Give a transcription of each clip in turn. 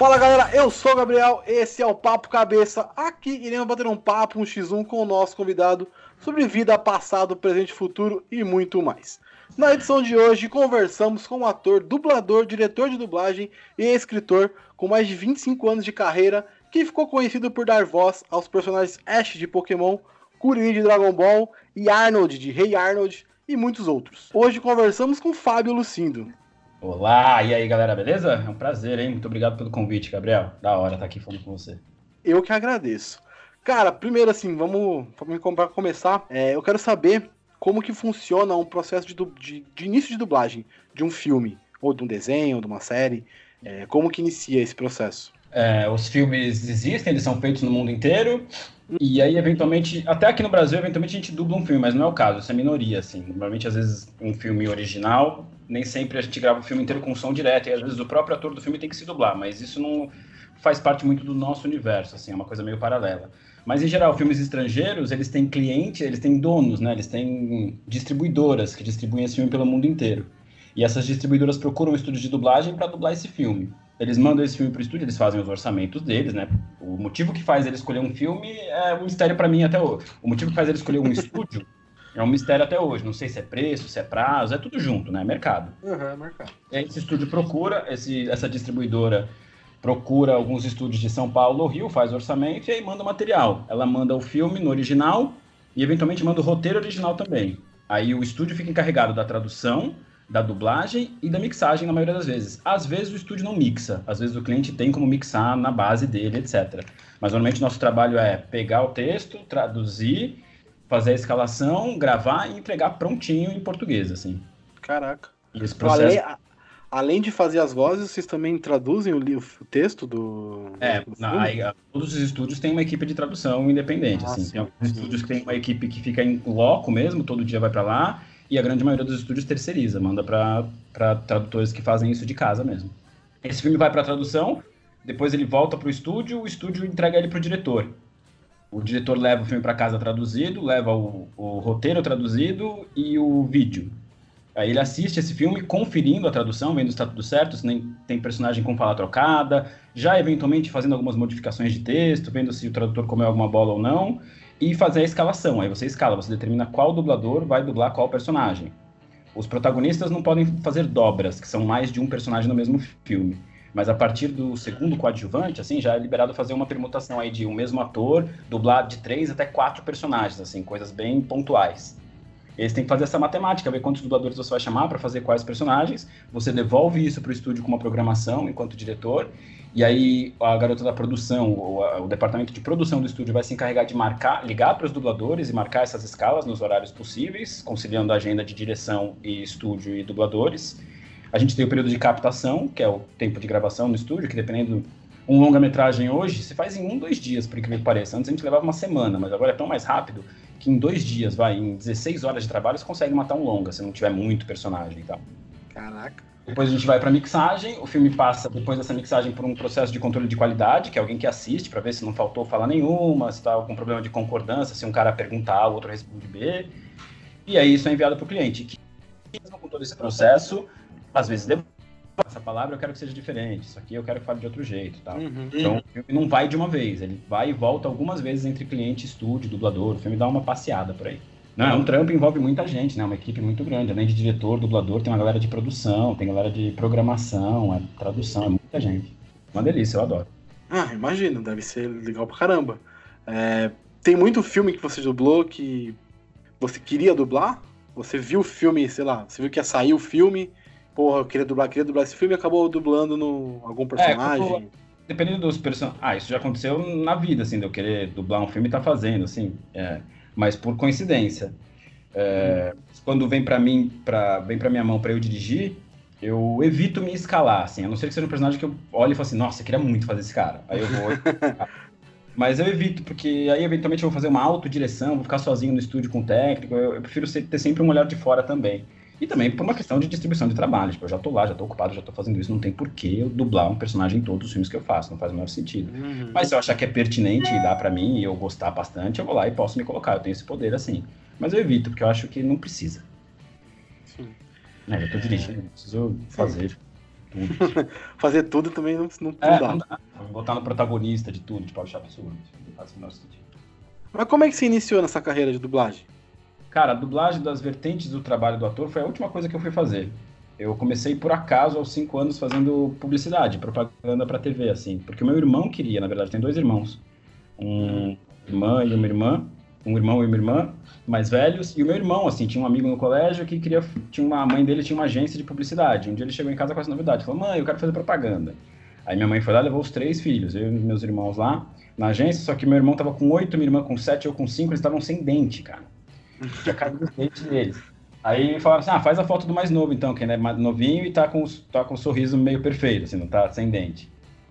Fala galera, eu sou o Gabriel, esse é o Papo Cabeça. Aqui iremos bater um papo, um x1 com o nosso convidado sobre vida, passado, presente, futuro e muito mais. Na edição de hoje, conversamos com um ator, dublador, diretor de dublagem e escritor com mais de 25 anos de carreira que ficou conhecido por dar voz aos personagens Ash de Pokémon, Kuririn de Dragon Ball e Arnold de Rei hey Arnold e muitos outros. Hoje conversamos com Fábio Lucindo. Olá, e aí galera, beleza? É um prazer, hein? Muito obrigado pelo convite, Gabriel. Da hora estar aqui falando com você. Eu que agradeço. Cara, primeiro assim, vamos para começar. É, eu quero saber como que funciona um processo de, de, de, início de dublagem de um filme, ou de um desenho, ou de uma série. É, como que inicia esse processo? É, os filmes existem, eles são feitos no mundo inteiro. E aí, eventualmente, até aqui no Brasil, eventualmente a gente dubla um filme, mas não é o caso, isso é minoria, assim. Normalmente, às vezes, um filme original nem sempre a gente grava o filme inteiro com som direto, e às vezes o próprio ator do filme tem que se dublar, mas isso não faz parte muito do nosso universo, assim, é uma coisa meio paralela. Mas em geral, filmes estrangeiros, eles têm clientes, eles têm donos, né? Eles têm distribuidoras que distribuem esse filme pelo mundo inteiro. E essas distribuidoras procuram um estúdio de dublagem para dublar esse filme. Eles mandam esse filme para o estúdio, eles fazem os orçamentos deles, né? O motivo que faz ele escolher um filme é um mistério para mim até hoje. O motivo que faz ele escolher um estúdio é um mistério até hoje. Não sei se é preço, se é prazo, é tudo junto, né? Mercado. Uhum, é mercado. E aí esse estúdio procura, esse, essa distribuidora procura alguns estúdios de São Paulo ou Rio, faz orçamento e aí manda o material. Ela manda o filme no original e eventualmente manda o roteiro original também. Aí o estúdio fica encarregado da tradução, da dublagem e da mixagem na maioria das vezes. Às vezes o estúdio não mixa, às vezes o cliente tem como mixar na base dele, etc. Mas normalmente nosso trabalho é pegar o texto, traduzir fazer a escalação, gravar e entregar prontinho em português, assim. Caraca. E esse processo... Além, além de fazer as vozes, vocês também traduzem o, o texto do. É, do na, aí, todos os estúdios têm uma equipe de tradução independente. Ah, assim. Sim. Tem alguns estúdios que tem uma equipe que fica em loco mesmo, todo dia vai para lá, e a grande maioria dos estúdios terceiriza, manda para tradutores que fazem isso de casa mesmo. Esse filme vai para tradução, depois ele volta para o estúdio, o estúdio entrega ele para o diretor. O diretor leva o filme para casa traduzido, leva o, o, roteiro traduzido e o vídeo. Aí ele assiste esse filme conferindo a tradução, vendo se está tudo certo, se nem tem personagem com fala trocada, já eventualmente fazendo algumas modificações de texto, vendo se o tradutor comeu alguma bola ou não, e fazer a escalação. Aí você escala, você determina qual dublador vai dublar qual personagem. Os protagonistas não podem fazer dobras, que são mais de um personagem no mesmo filme. Mas a partir do segundo coadjuvante, assim, já é liberado fazer uma permutação aí de um mesmo ator dublar de três até quatro personagens, assim, coisas bem pontuais. Eles têm que fazer essa matemática, ver quantos dubladores você vai chamar para fazer quais personagens. Você devolve isso para o estúdio com uma programação enquanto diretor. E aí a garota da produção, o, o departamento de produção do estúdio vai se encarregar de marcar, ligar para os dubladores e marcar essas escalas nos horários possíveis, conciliando a agenda de direção e estúdio e dubladores. A gente tem o período de captação, que é o tempo de gravação no estúdio, que dependendo um longa-metragem hoje se faz em um, dois dias, por incrível que pareça. Antes a gente levava uma semana, mas agora é tão mais rápido que em dois dias, vai, em 16 horas de trabalho, você consegue matar um longa, se não tiver muito personagem e tal. Caraca. Depois a gente vai para mixagem, o filme passa depois dessa mixagem por um processo de controle de qualidade, que é alguém que assiste para ver se não faltou fala nenhuma, se está algum problema de concordância, se um cara perguntar, o outro responde B. E aí isso é enviado para o cliente. Que, mesmo com todo esse processo, às vezes essa palavra eu quero que seja diferente, isso aqui eu quero que fale de outro jeito tal. Uhum. Então o filme não vai de uma vez, ele vai e volta algumas vezes entre cliente, estúdio, dublador, o filme dá uma passeada por aí. Não, é um trampo envolve muita gente, né? Uma equipe muito grande. Além de diretor, dublador, tem uma galera de produção, tem galera de programação, é tradução, é muita gente. Uma delícia, eu adoro. Ah, imagino, deve ser legal pra caramba. É, tem muito filme que você dublou que você queria dublar? Você viu o filme, sei lá, você viu que ia sair o filme porra, eu queria dublar, queria dublar esse filme e acabou dublando no algum é, personagem. É, dependendo dos personagens. Ah, isso já aconteceu na vida, assim, de eu querer dublar um filme e tá fazendo, assim. É, mas por coincidência. É. Quando vem para mim, pra, vem para minha mão para eu dirigir, eu evito me escalar, assim, a não ser que seja um personagem que eu olhe e falo assim, nossa, eu queria muito fazer esse cara. Aí eu vou. Mas eu evito, porque aí eventualmente eu vou fazer uma autodireção, vou ficar sozinho no estúdio com o técnico. Eu, eu prefiro ter sempre um olhar de fora também. E também por uma questão de distribuição de trabalho. Tipo, eu já tô lá, já tô ocupado, já tô fazendo isso, não tem porquê eu dublar um personagem em todos os filmes que eu faço, não faz o menor sentido. Uhum. Mas se eu achar que é pertinente e dá para mim e eu gostar bastante, eu vou lá e posso me colocar, eu tenho esse poder assim. Mas eu evito, porque eu acho que não precisa. Sim. É, eu tô dirigindo, preciso fazer. tudo. Fazer tudo também não, não, é. Não dá. Botar no protagonista de tudo, tipo, achar absurdo. Mas como é que você iniciou nessa carreira de dublagem? Cara, a dublagem das vertentes do trabalho do ator foi a última coisa que eu fui fazer. Eu comecei por acaso aos 5 anos fazendo publicidade, propaganda para TV, assim. Porque o meu irmão queria, na verdade, tem dois irmãos. Um irmã e uma irmã. Um irmão e uma irmã mais velhos. E o meu irmão, assim, tinha um amigo no colégio que queria. Tinha uma a mãe dele tinha uma agência de publicidade. Um dia ele chegou em casa com essa novidade. Falou, mãe, eu quero fazer propaganda. Aí minha mãe foi lá levou os três filhos, eu e meus irmãos lá na agência, só que meu irmão tava com oito, minha irmã com sete, eu com cinco, eles estavam sem dente, cara. Tinha caído os dentes deles. Aí falaram assim, ah, faz a foto do mais novo então, que ele é mais novinho e tá com, tá com um sorriso meio perfeito, assim, não tá sem dente.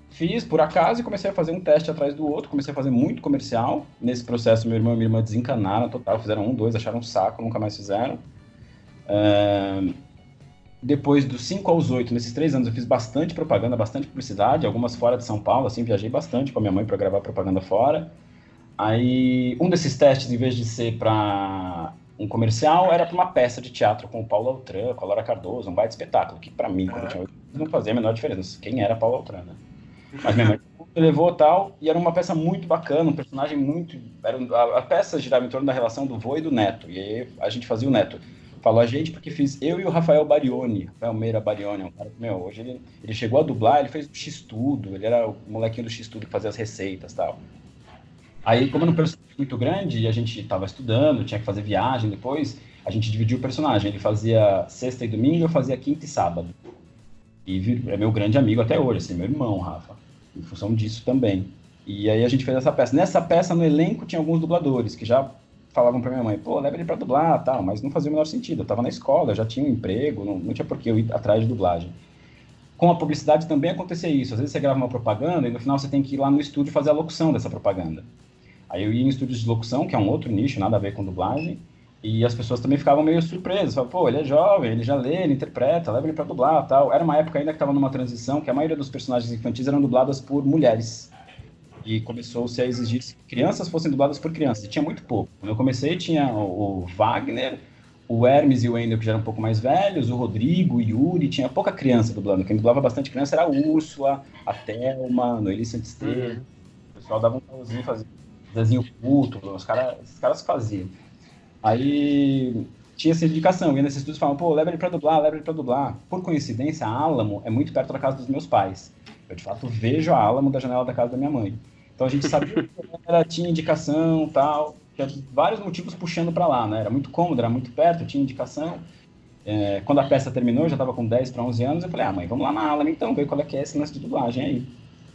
Fiz por acaso e comecei a fazer um teste atrás do outro, comecei a fazer muito comercial. Nesse processo, meu irmão e minha irmã desencanaram total, fizeram um, dois, acharam um saco, nunca mais fizeram. Uh, depois dos 5 aos 8, nesses três anos, eu fiz bastante propaganda, bastante publicidade, algumas fora de São Paulo, assim, viajei bastante com a minha mãe para gravar propaganda fora. Aí, um desses testes, em vez de ser para um comercial, era para uma peça de teatro com o Paulo Altran, com a Laura Cardoso, um baita espetáculo, que para mim, quando eu tinha 8 não fazia a menor diferença quem era Paulo Altran, né? Mas minha mãe levou tal, e era uma peça muito bacana, um personagem muito... Era, a, a peça girava em torno da relação do vô e do neto, e aí a gente fazia o neto. Falou a gente porque fiz eu e o Rafael Barioni, Rafael Meira Barioni, é um cara que, meu, hoje ele, ele chegou a dublar, ele fez o X-Tudo, ele era o molequinho do X-Tudo que fazia as receitas tal. Aí, como era um personagem muito grande e a gente estava estudando, tinha que fazer viagem depois, a gente dividiu o personagem. Ele fazia sexta e domingo, eu fazia quinta e sábado. E é meu grande amigo até hoje, assim, meu irmão, Rafa, em função disso também. E aí a gente fez essa peça. Nessa peça, no elenco, tinha alguns dubladores que já falavam para minha mãe, pô, leva ele para dublar, tal, mas não fazia o menor sentido. Eu estava na escola, já tinha um emprego, não, não tinha por que eu ir atrás de dublagem. Com a publicidade também acontecia isso. Às vezes você grava uma propaganda e no final você tem que ir lá no estúdio fazer a locução dessa propaganda. Aí eu ia em estúdios de locução, que é um outro nicho, nada a ver com dublagem, e as pessoas também ficavam meio surpresas. Falavam, pô, ele é jovem, ele já lê, ele interpreta, leva ele para dublar tal. Era uma época ainda que estava numa transição, que a maioria dos personagens infantis eram dubladas por mulheres e começou-se a exigir que crianças fossem dubladas por crianças. E tinha muito pouco. Quando eu comecei, tinha o, Wagner, o Hermes e o Wendel, que já eram um pouco mais velhos, o Rodrigo, o Yuri, tinha pouca criança dublando. Quem dublava bastante criança era a Úrsula, a Thelma, a Noeli Santisteira. Uhum. O pessoal dava um pauzinho, fazia desenho puto, os cara, esses caras faziam. Aí tinha essa indicação, ia nesses estudos e falavam, pô, leva ele pra dublar, leva ele pra dublar. Por coincidência, a Álamo é muito perto da casa dos meus pais. Eu, de fato, vejo a Álamo da janela da casa da minha mãe. Então a gente sabia que ela tinha indicação tal, tinha vários motivos puxando para lá, né? Era muito cômodo, era muito perto, tinha indicação. É, quando a peça terminou, eu já estava com 10 para 11 anos, eu falei, ah, mãe, vamos lá na Alamo então, ver qual é que é esse lance de dublagem aí.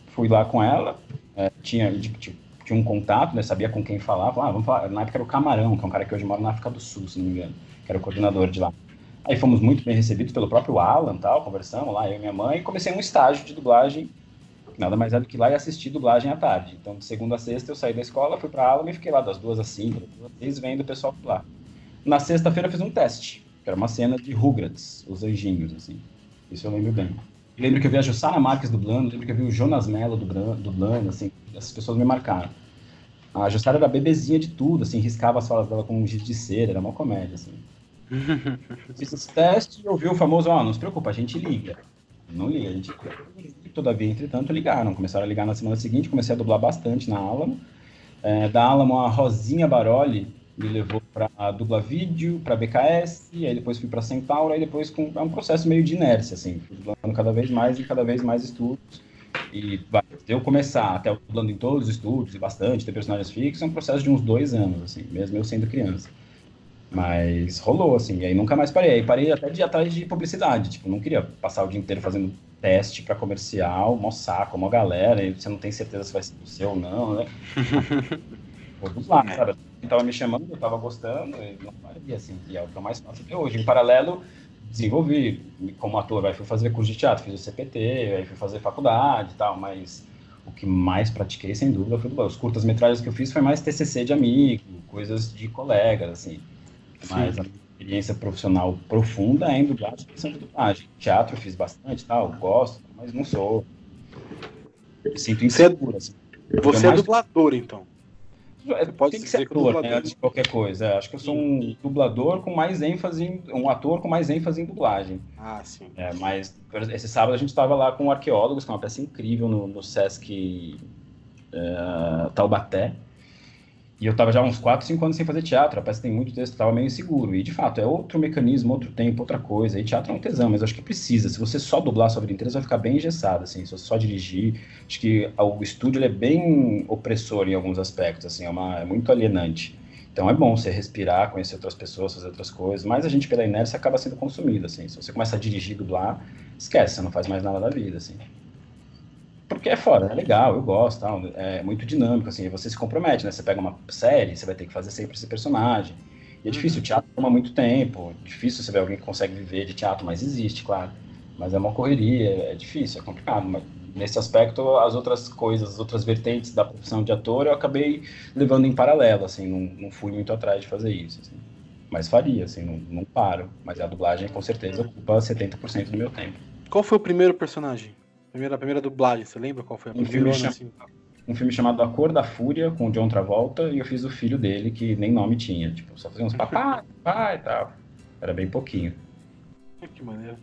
Fui lá com ela, é, tinha, tipo, tinha um contato, né, sabia com quem falar, ah, vamos falar, na época era o Camarão, que é um cara que hoje mora na África do Sul, se não me engano, que era o coordenador de lá. Aí fomos muito bem recebidos pelo próprio Alan, tal, conversamos lá, eu e minha mãe, e comecei um estágio de dublagem nada mais é do que lá e assistir dublagem à tarde. Então, de segunda a sexta, eu saí da escola, fui para aula e fiquei lá das duas às cinco, seis, vendo o pessoal lá. Na sexta-feira, fiz um teste, que era uma cena de Rugrats, os anjinhos, assim. Isso eu lembro bem. Lembro que eu vi a Jussara Marques dublando, lembro que eu vi o Jonas Mello dublando, assim, essas pessoas me marcaram. A Jussara era bebezinha de tudo, assim, riscava as falas dela com um giz de cera, era uma comédia, assim. Fiz esse teste e ouvi o famoso, ó, oh, não se preocupa, a gente liga. Não liga, a gente todavia, entretanto, ligaram. Começaram a ligar na semana seguinte, comecei a dublar bastante na Alamo. É, da Alamo, a Rosinha Baroli me levou para dubla vídeo, para BKS, e aí depois fui para Centauro, aí depois com, é um processo meio de inércia, assim, fui dublando cada vez mais e cada vez mais estudos. E vai, eu começar até dublando em todos os estúdios e bastante, ter personagens fixos, é um processo de uns dois anos, assim, mesmo eu sendo criança. Mas rolou, assim, e aí nunca mais parei. Aí parei até de ir atrás de publicidade, tipo, não queria passar o dia inteiro fazendo teste para comercial, mó saco, mó galera, e você não tem certeza se vai ser o seu ou não, né? Vamos lá, sabe? Tava me chamando, eu tava gostando, e não parei, assim, e é o que eu mais faço até hoje. Em paralelo, desenvolvi como ator, aí fui fazer curso de teatro, fiz o CPT, aí fui fazer faculdade e tal, mas o que mais pratiquei, sem dúvida, foi Os curtas-metragens que eu fiz foi mais TCC de amigo, coisas de colegas, assim. Mas Sim. a experiência profissional profunda é em dublagem e de dublagem. Teatro fiz bastante, tal, gosto, mas não sou. Me sinto inseguro. Assim. Você é dublador, então? É, pode tem que ser ator, né, antes de qualquer coisa. Acho que eu sou um dublador com mais ênfase, em, um ator com mais ênfase em dublagem. Ah, sim. É, mas esse sábado a gente estava lá com Arqueólogos, que é uma peça incrível no, no Sesc é, Taubaté. E eu estava já uns 4, 5 anos sem fazer teatro, a peça tem muito texto, estava meio inseguro. E, de fato, é outro mecanismo, outro tempo, outra coisa. E teatro é um tesão, mas acho que precisa. Se você só dublar a sua vida inteira, você vai ficar bem engessado, assim. Se você só dirigir, acho que o estúdio é bem opressor em alguns aspectos, assim, é, uma, é muito alienante. Então é bom você respirar, conhecer outras pessoas, fazer outras coisas, mas a gente, pela inércia, acaba sendo consumido, assim. Se você começa a dirigir, dublar, esquece, você não faz mais nada da vida, assim porque é foda, é legal, eu gosto, tal, é muito dinâmico, assim, você se compromete, né? Você pega uma série, você vai ter que fazer sempre esse personagem. E é difícil, o uhum. teatro toma muito tempo, difícil você ver alguém que consegue viver de teatro, mas existe, claro. Mas é uma correria, é difícil, é complicado. Mas nesse aspecto, as outras coisas, as outras vertentes da profissão de ator, eu acabei levando em paralelo, assim, não, não fui muito atrás de fazer isso, assim. Mas faria, assim, não, não paro. Mas a dublagem, com certeza, ocupa 70% do meu tempo. Qual foi o primeiro personagem? Primeira, a primeira dublagem, você lembra qual foi a um primeira? Filme assim? Um filme chamado A Cor da Fúria, com o John Travolta, e eu fiz o filho dele, que nem nome tinha. Tipo, só fazia uns papai, papai e tal. Era bem pouquinho. Que maneiro.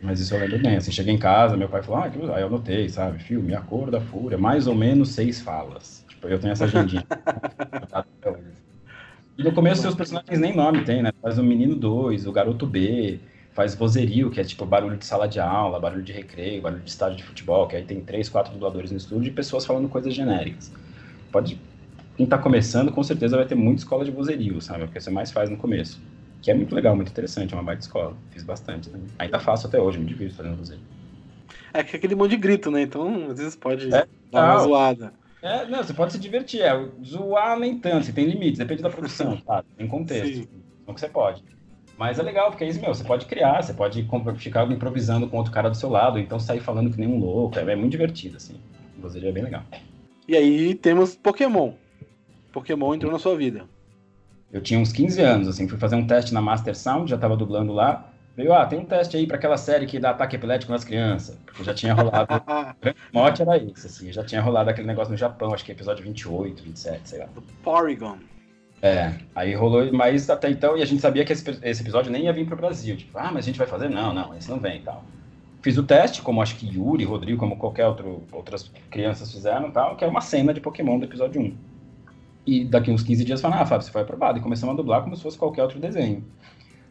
Mas isso eu lembro bem. Assim, cheguei em casa, meu pai falou, ah, aí eu anotei, sabe? Filme A Cor da Fúria, mais ou menos seis falas. Tipo, eu tenho essa agendinha. e no começo, seus personagens nem nome tem, né? Faz o Menino 2, o Garoto B, faz vozerio, que é tipo barulho de sala de aula, barulho de recreio, barulho de estádio de futebol, que aí tem três, quatro dubladores no estúdio e pessoas falando coisas genéricas. Pode. Quem tá começando, com certeza vai ter muita escola de vozerio, sabe? Porque você mais faz no começo. Que é muito legal, muito interessante, é uma baita escola. Fiz bastante também. Ainda faço até hoje, me divirto fazendo vozerio. É que é aquele monte de grito, né? Então, às vezes pode é, dar uma zoada. É, não, você pode se divertir. É, zoar nem tanto, você tem limites, depende da produção, tá? Tem contexto. Sim. Então que você pode. Mas é legal, porque é isso, meu, você pode criar, você pode ficar improvisando com outro cara do seu lado, então sair falando que nem um louco, é, é muito divertido, assim. Vozeria é bem legal. E aí temos Pokémon. Pokémon entrou na sua vida. Eu tinha uns 15 anos, assim, fui fazer um teste na Master Sound, já tava dublando lá. Veio, ah, tem um teste aí para aquela série que dá ataque epilético nas crianças. Porque já tinha rolado. o mote era isso, assim, já tinha rolado aquele negócio no Japão, acho que é episódio 28, 27, sei lá. Do Porygon. É, aí rolou, mas até então, e a gente sabia que esse, esse episódio nem ia vir para o Brasil. Tipo, ah, mas a gente vai fazer? Não, não, esse não vem e tal. Fiz o teste, como acho que Yuri, Rodrigo, como qualquer outro, outras crianças fizeram tal, que é uma cena de Pokémon do episódio 1. E daqui uns 15 dias falaram, ah, Fábio, você foi aprovado. E começamos a dublar como se fosse qualquer outro desenho.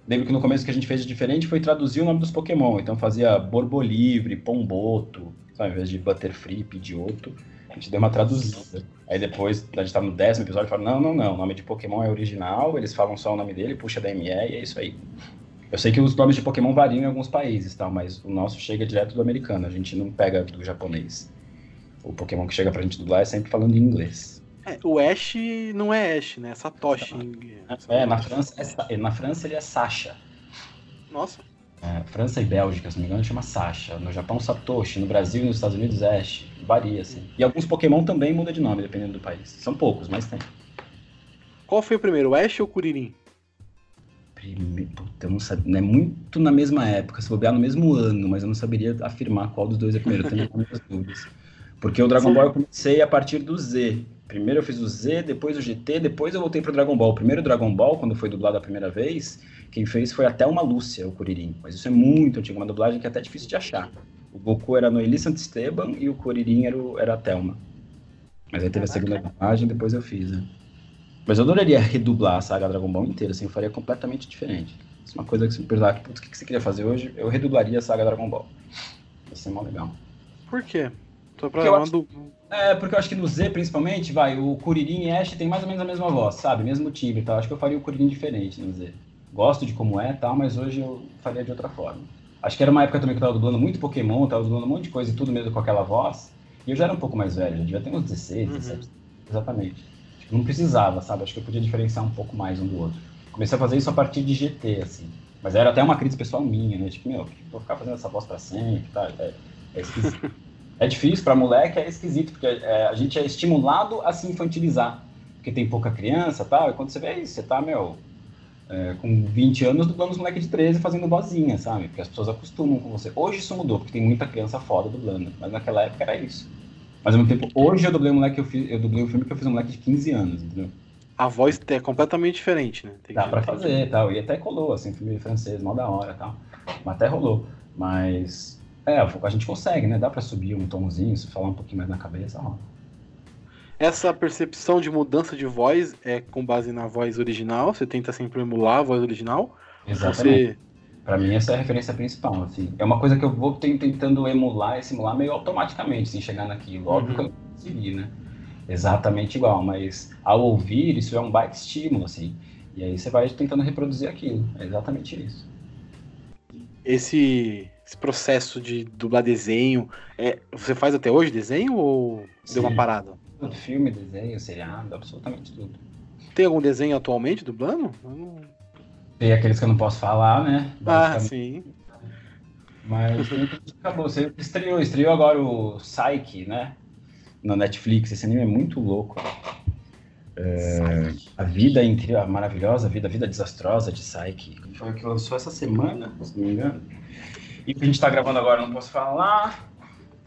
Lembro que no começo que a gente fez de diferente foi traduzir o nome dos Pokémon. Então fazia Borbolivre, Pomboto, sabe, invés de Butterfree, Pidgeotto. A gente deu uma traduzida. Aí depois, a gente tá no décimo episódio e fala, não, não, não, o nome de Pokémon é original, eles falam só o nome dele, puxa da ME e é isso aí. Eu sei que os nomes de Pokémon variam em alguns países, tal, mas o nosso chega direto do americano, a gente não pega do japonês. O Pokémon que chega pra gente dublar é sempre falando em inglês. É, o Ash não é Ash, né? É Satoshi. É, na França, é, na França ele é Sasha. Nossa. É, França e Bélgica, se não me engano, chama Sasha. No Japão, Satoshi. No Brasil e nos Estados Unidos, Ash. Varia, assim. E alguns Pokémon também mudam de nome, dependendo do país. São poucos, mas tem. Qual foi o primeiro, o Ash ou Kuririn? Primeiro, puta, eu não sabia. Não é muito na mesma época, se bobear no mesmo ano, mas eu não saberia afirmar qual dos dois é primeiro. Eu tenho muitas dúvidas. Porque o Dragon Sim. Ball eu comecei a partir do Z. Primeiro eu fiz o Z, depois o GT, depois eu voltei pro Dragon Ball. O primeiro Dragon Ball, quando foi dublado a primeira vez, quem fez foi até uma Lúcia, o Kuririn. Mas isso é muito antigo, uma dublagem que é até difícil de achar. O Goku era no Eli Esteban e o Kuririn era, o, era a Thelma. Mas aí teve a segunda dublagem, depois eu fiz, né? Mas eu adoraria redublar a saga Dragon Ball inteira, assim, eu faria completamente diferente. Isso é uma coisa que se me perguntar, o que você queria fazer hoje, eu redublaria a saga Dragon Ball. Ia ser mó legal. Por quê? Tô pra porque acho, É, porque eu acho que no Z, principalmente, vai, o Kuririn e Ash tem mais ou menos a mesma voz, sabe? Mesmo timbre e tal. Acho que eu faria o Kuririn diferente no Z gosto de como é tal, mas hoje eu faria de outra forma. Acho que era uma época também que eu tava dublando muito Pokémon, tava dublando um monte de coisa e tudo mesmo com aquela voz. E eu já era um pouco mais velho, já devia ter uns 16, 17. Uhum. Exatamente. Tipo, não precisava, sabe? Acho que eu podia diferenciar um pouco mais um do outro. Comecei a fazer isso a partir de GT, assim. Mas era até uma crítica pessoal minha, né? Tipo, meu, vou ficar fazendo essa voz pra sempre, tá? É, é esquisito. é difícil pra moleque, é esquisito, porque é, a gente é estimulado a se infantilizar. Porque tem pouca criança tal, e quando você vê isso, você tá, meu, é, com 20 anos dublando os moleques de 13 fazendo vozinha, sabe? Porque as pessoas acostumam com você. Hoje isso mudou, porque tem muita criança foda dublando, mas naquela época era isso. Mas ao mesmo tempo, hoje eu dublei um moleque, eu, fiz, eu dublei um filme que eu fiz um moleque de 15 anos, entendeu? A voz é completamente diferente, né? Tem Dá pra fazer e tal. E até colou, assim, filme francês, mal da hora e tal. Mas até rolou. Mas, é, a gente consegue, né? Dá pra subir um tomzinho, falar um pouquinho mais na cabeça, ó. Essa percepção de mudança de voz é com base na voz original? Você tenta sempre emular a voz original? Exatamente. Você... Para mim, essa é a referência principal. Assim. É uma coisa que eu vou tentando emular e simular meio automaticamente, sem chegar naquilo. Óbvio uhum. que eu não consegui, né? Exatamente igual, mas ao ouvir, isso é um baita estímulo, assim. E aí você vai tentando reproduzir aquilo. É exatamente isso. Esse, esse processo de dublar desenho, é, você faz até hoje desenho ou Sim. deu uma parada? Tudo, filme, desenho, seriado, absolutamente tudo. Tem algum desenho atualmente dublando? Não... Tem aqueles que eu não posso falar, né? Ah, sim. Mas acabou. Você estreou, estreou agora o Psyche, né? Na Netflix. Esse anime é muito louco. É, a vida entre a maravilhosa vida, a vida desastrosa de Psyche. Foi o que lançou essa semana, se não me engano. E o que a gente tá gravando agora, não posso falar.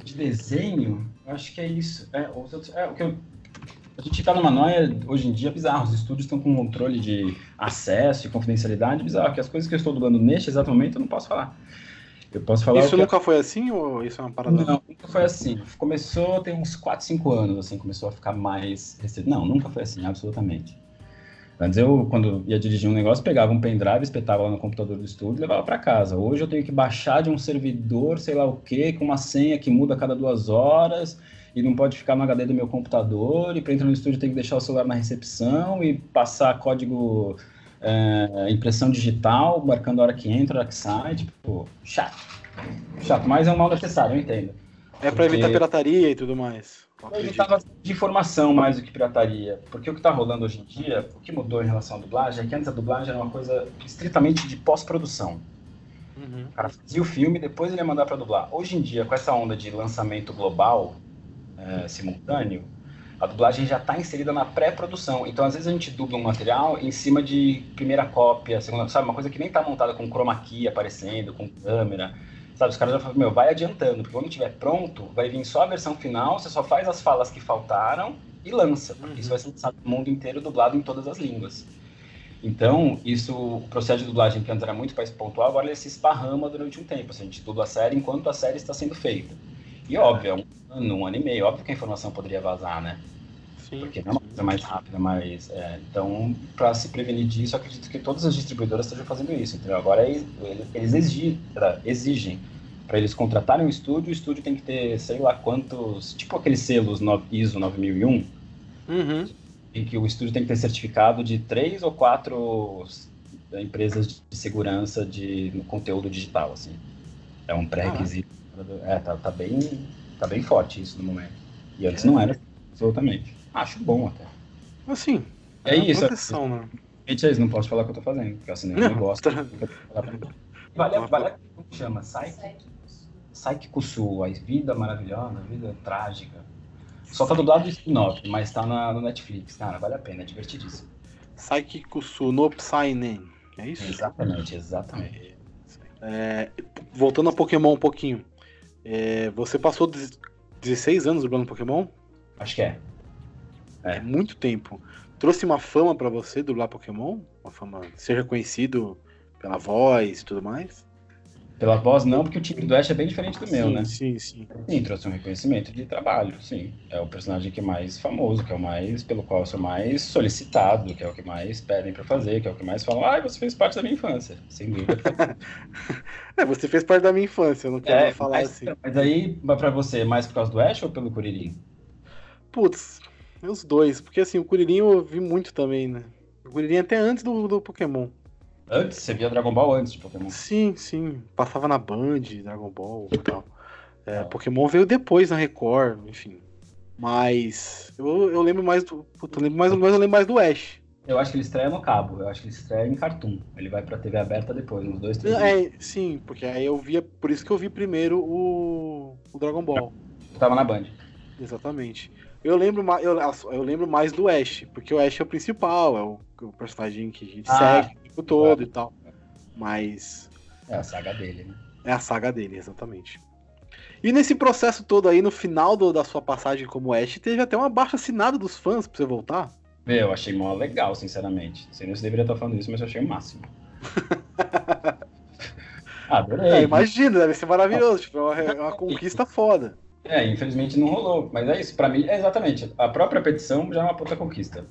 De desenho, acho que é isso. É, é o que eu a gente está numa noia hoje em dia bizarro. Os estúdios estão com controle de acesso e confidencialidade bizarro, que as coisas que eu estou dublando neste exato momento eu não posso falar. Eu posso falar. Isso nunca foi assim ou isso é uma parada? Não, nunca foi assim. Começou tem uns 4, 5 anos, assim, começou a ficar mais restrito. Não, nunca foi assim, absolutamente. Antes eu, quando ia dirigir um negócio, pegava um pendrive, espetava lá no computador do estúdio e levava para casa. Hoje eu tenho que baixar de um servidor, sei lá o quê, com uma senha que muda a cada duas horas e não pode ficar no HD do meu computador, e para entrar no estúdio tem que deixar o celular na recepção e passar código é, impressão digital, marcando a hora que entra, a hora que sai, tipo, chato. Chato, mas é um mal necessário, eu entendo. É para evitar pirataria e tudo mais. Eu evitava de informação mais do que pirataria, porque o que está rolando hoje em dia, o que mudou em relação à dublagem, é que antes a dublagem era uma coisa estritamente de pós-produção. Uhum. O cara fazia o filme, depois ele ia mandar para dublar. Hoje em dia, com essa onda de lançamento global, é, simultâneo, a dublagem já está inserida na pré-produção. Então, às vezes, a gente dubla um material em cima de primeira cópia, segunda, sabe? Uma coisa que nem está montada com chroma key aparecendo, com câmera. Sabe, os caras já falam, meu, vai adiantando, porque quando estiver pronto, vai vir só a versão final, você só faz as falas que faltaram e lança, porque uhum. isso vai ser lançado no mundo inteiro, dublado em todas as línguas. Então, isso, o processo de dublagem que antes era muito mais pontual, agora ele se esparrama durante um tempo. Assim, a gente dubla a série enquanto a série está sendo feita. E óbvio, é um ano, um ano e meio, óbvio que a informação poderia vazar, né? Sim. Porque não é uma coisa mais rápida, mas. É, então, para se prevenir disso, acredito que todas as distribuidoras estejam fazendo isso. Entendeu? Agora eles exigem, exigem para eles contratarem um estúdio, o estúdio tem que ter, sei lá quantos. Tipo aqueles selos ISO 9001. Uhum. Em que o estúdio tem que ter certificado de três ou quatro empresas de segurança de conteúdo digital, assim. É um pré-requisito. É, tá, tá, bem, tá bem forte isso no momento. E antes não era, absolutamente. Acho bom até. Assim, é, é isso. Proteção, né? Gente, é isso, não posso falar o que eu tô fazendo, porque assim, eu não gosto. Tá... Vale, vale, como chama? Psyche? Psyche Kusu, a vida maravilhosa, a vida trágica. Só tá dublado do spin-off, mas tá na, no Netflix. Cara, vale a pena, é divertidíssimo. Psyche Kusu no Psynen, é isso? Exatamente, exatamente. É, voltando a Pokémon um pouquinho. É, você passou 16 anos dublando Pokémon? Acho que é. É, é muito tempo. Trouxe uma fama para você dublar Pokémon? Uma fama, seja conhecido pela voz e tudo mais? Pela voz não, porque o time do Ash é bem diferente do meu, sim, né? Sim, sim. Sim, trouxe um reconhecimento de trabalho, sim. É o personagem que é mais famoso, que é o mais, pelo qual eu sou mais solicitado, que é o que mais pedem para fazer, que é o que mais falam, ah, você fez parte da minha infância, sem dúvida. é, você fez parte da minha infância, eu não quero é, falar mas, assim. Mas aí, para você, mais por causa do Ash ou pelo Kuririn? Putz, os dois, porque assim, o Kuririn eu vi muito também, né? O Kuririn até antes do, do Pokémon. Antes? Você via Dragon Ball antes de Pokémon? Sim, sim. Passava na Band, Dragon Ball e tal. É, ah. Pokémon veio depois na Record, enfim. Mas eu, eu lembro mais do. Puta, eu lembro mais, mas eu lembro mais do Ash. Eu acho que ele estreia no cabo, eu acho que ele estreia em Cartoon. Ele vai pra TV aberta depois, uns dois, três É, dias. sim, porque aí eu via. Por isso que eu vi primeiro o, o Dragon Ball. Eu tava na Band. Exatamente. Eu lembro, eu, eu lembro mais do Ash, porque o Ash é o principal, é o, o personagem que a gente ah, segue tempo todo é. e tal. Mas. É a saga dele, né? É a saga dele, exatamente. E nesse processo todo aí, no final do, da sua passagem como Ash, teve até uma baixa assinada dos fãs pra você voltar. Eu achei mó legal, sinceramente. Não sei se deveria estar falando isso, mas eu achei o máximo. ah, adorei. É, imagina, deve ser maravilhoso. Tipo, é uma, é uma conquista foda. É, infelizmente não rolou. Mas é isso, pra mim, é exatamente. A própria petição já é uma puta conquista.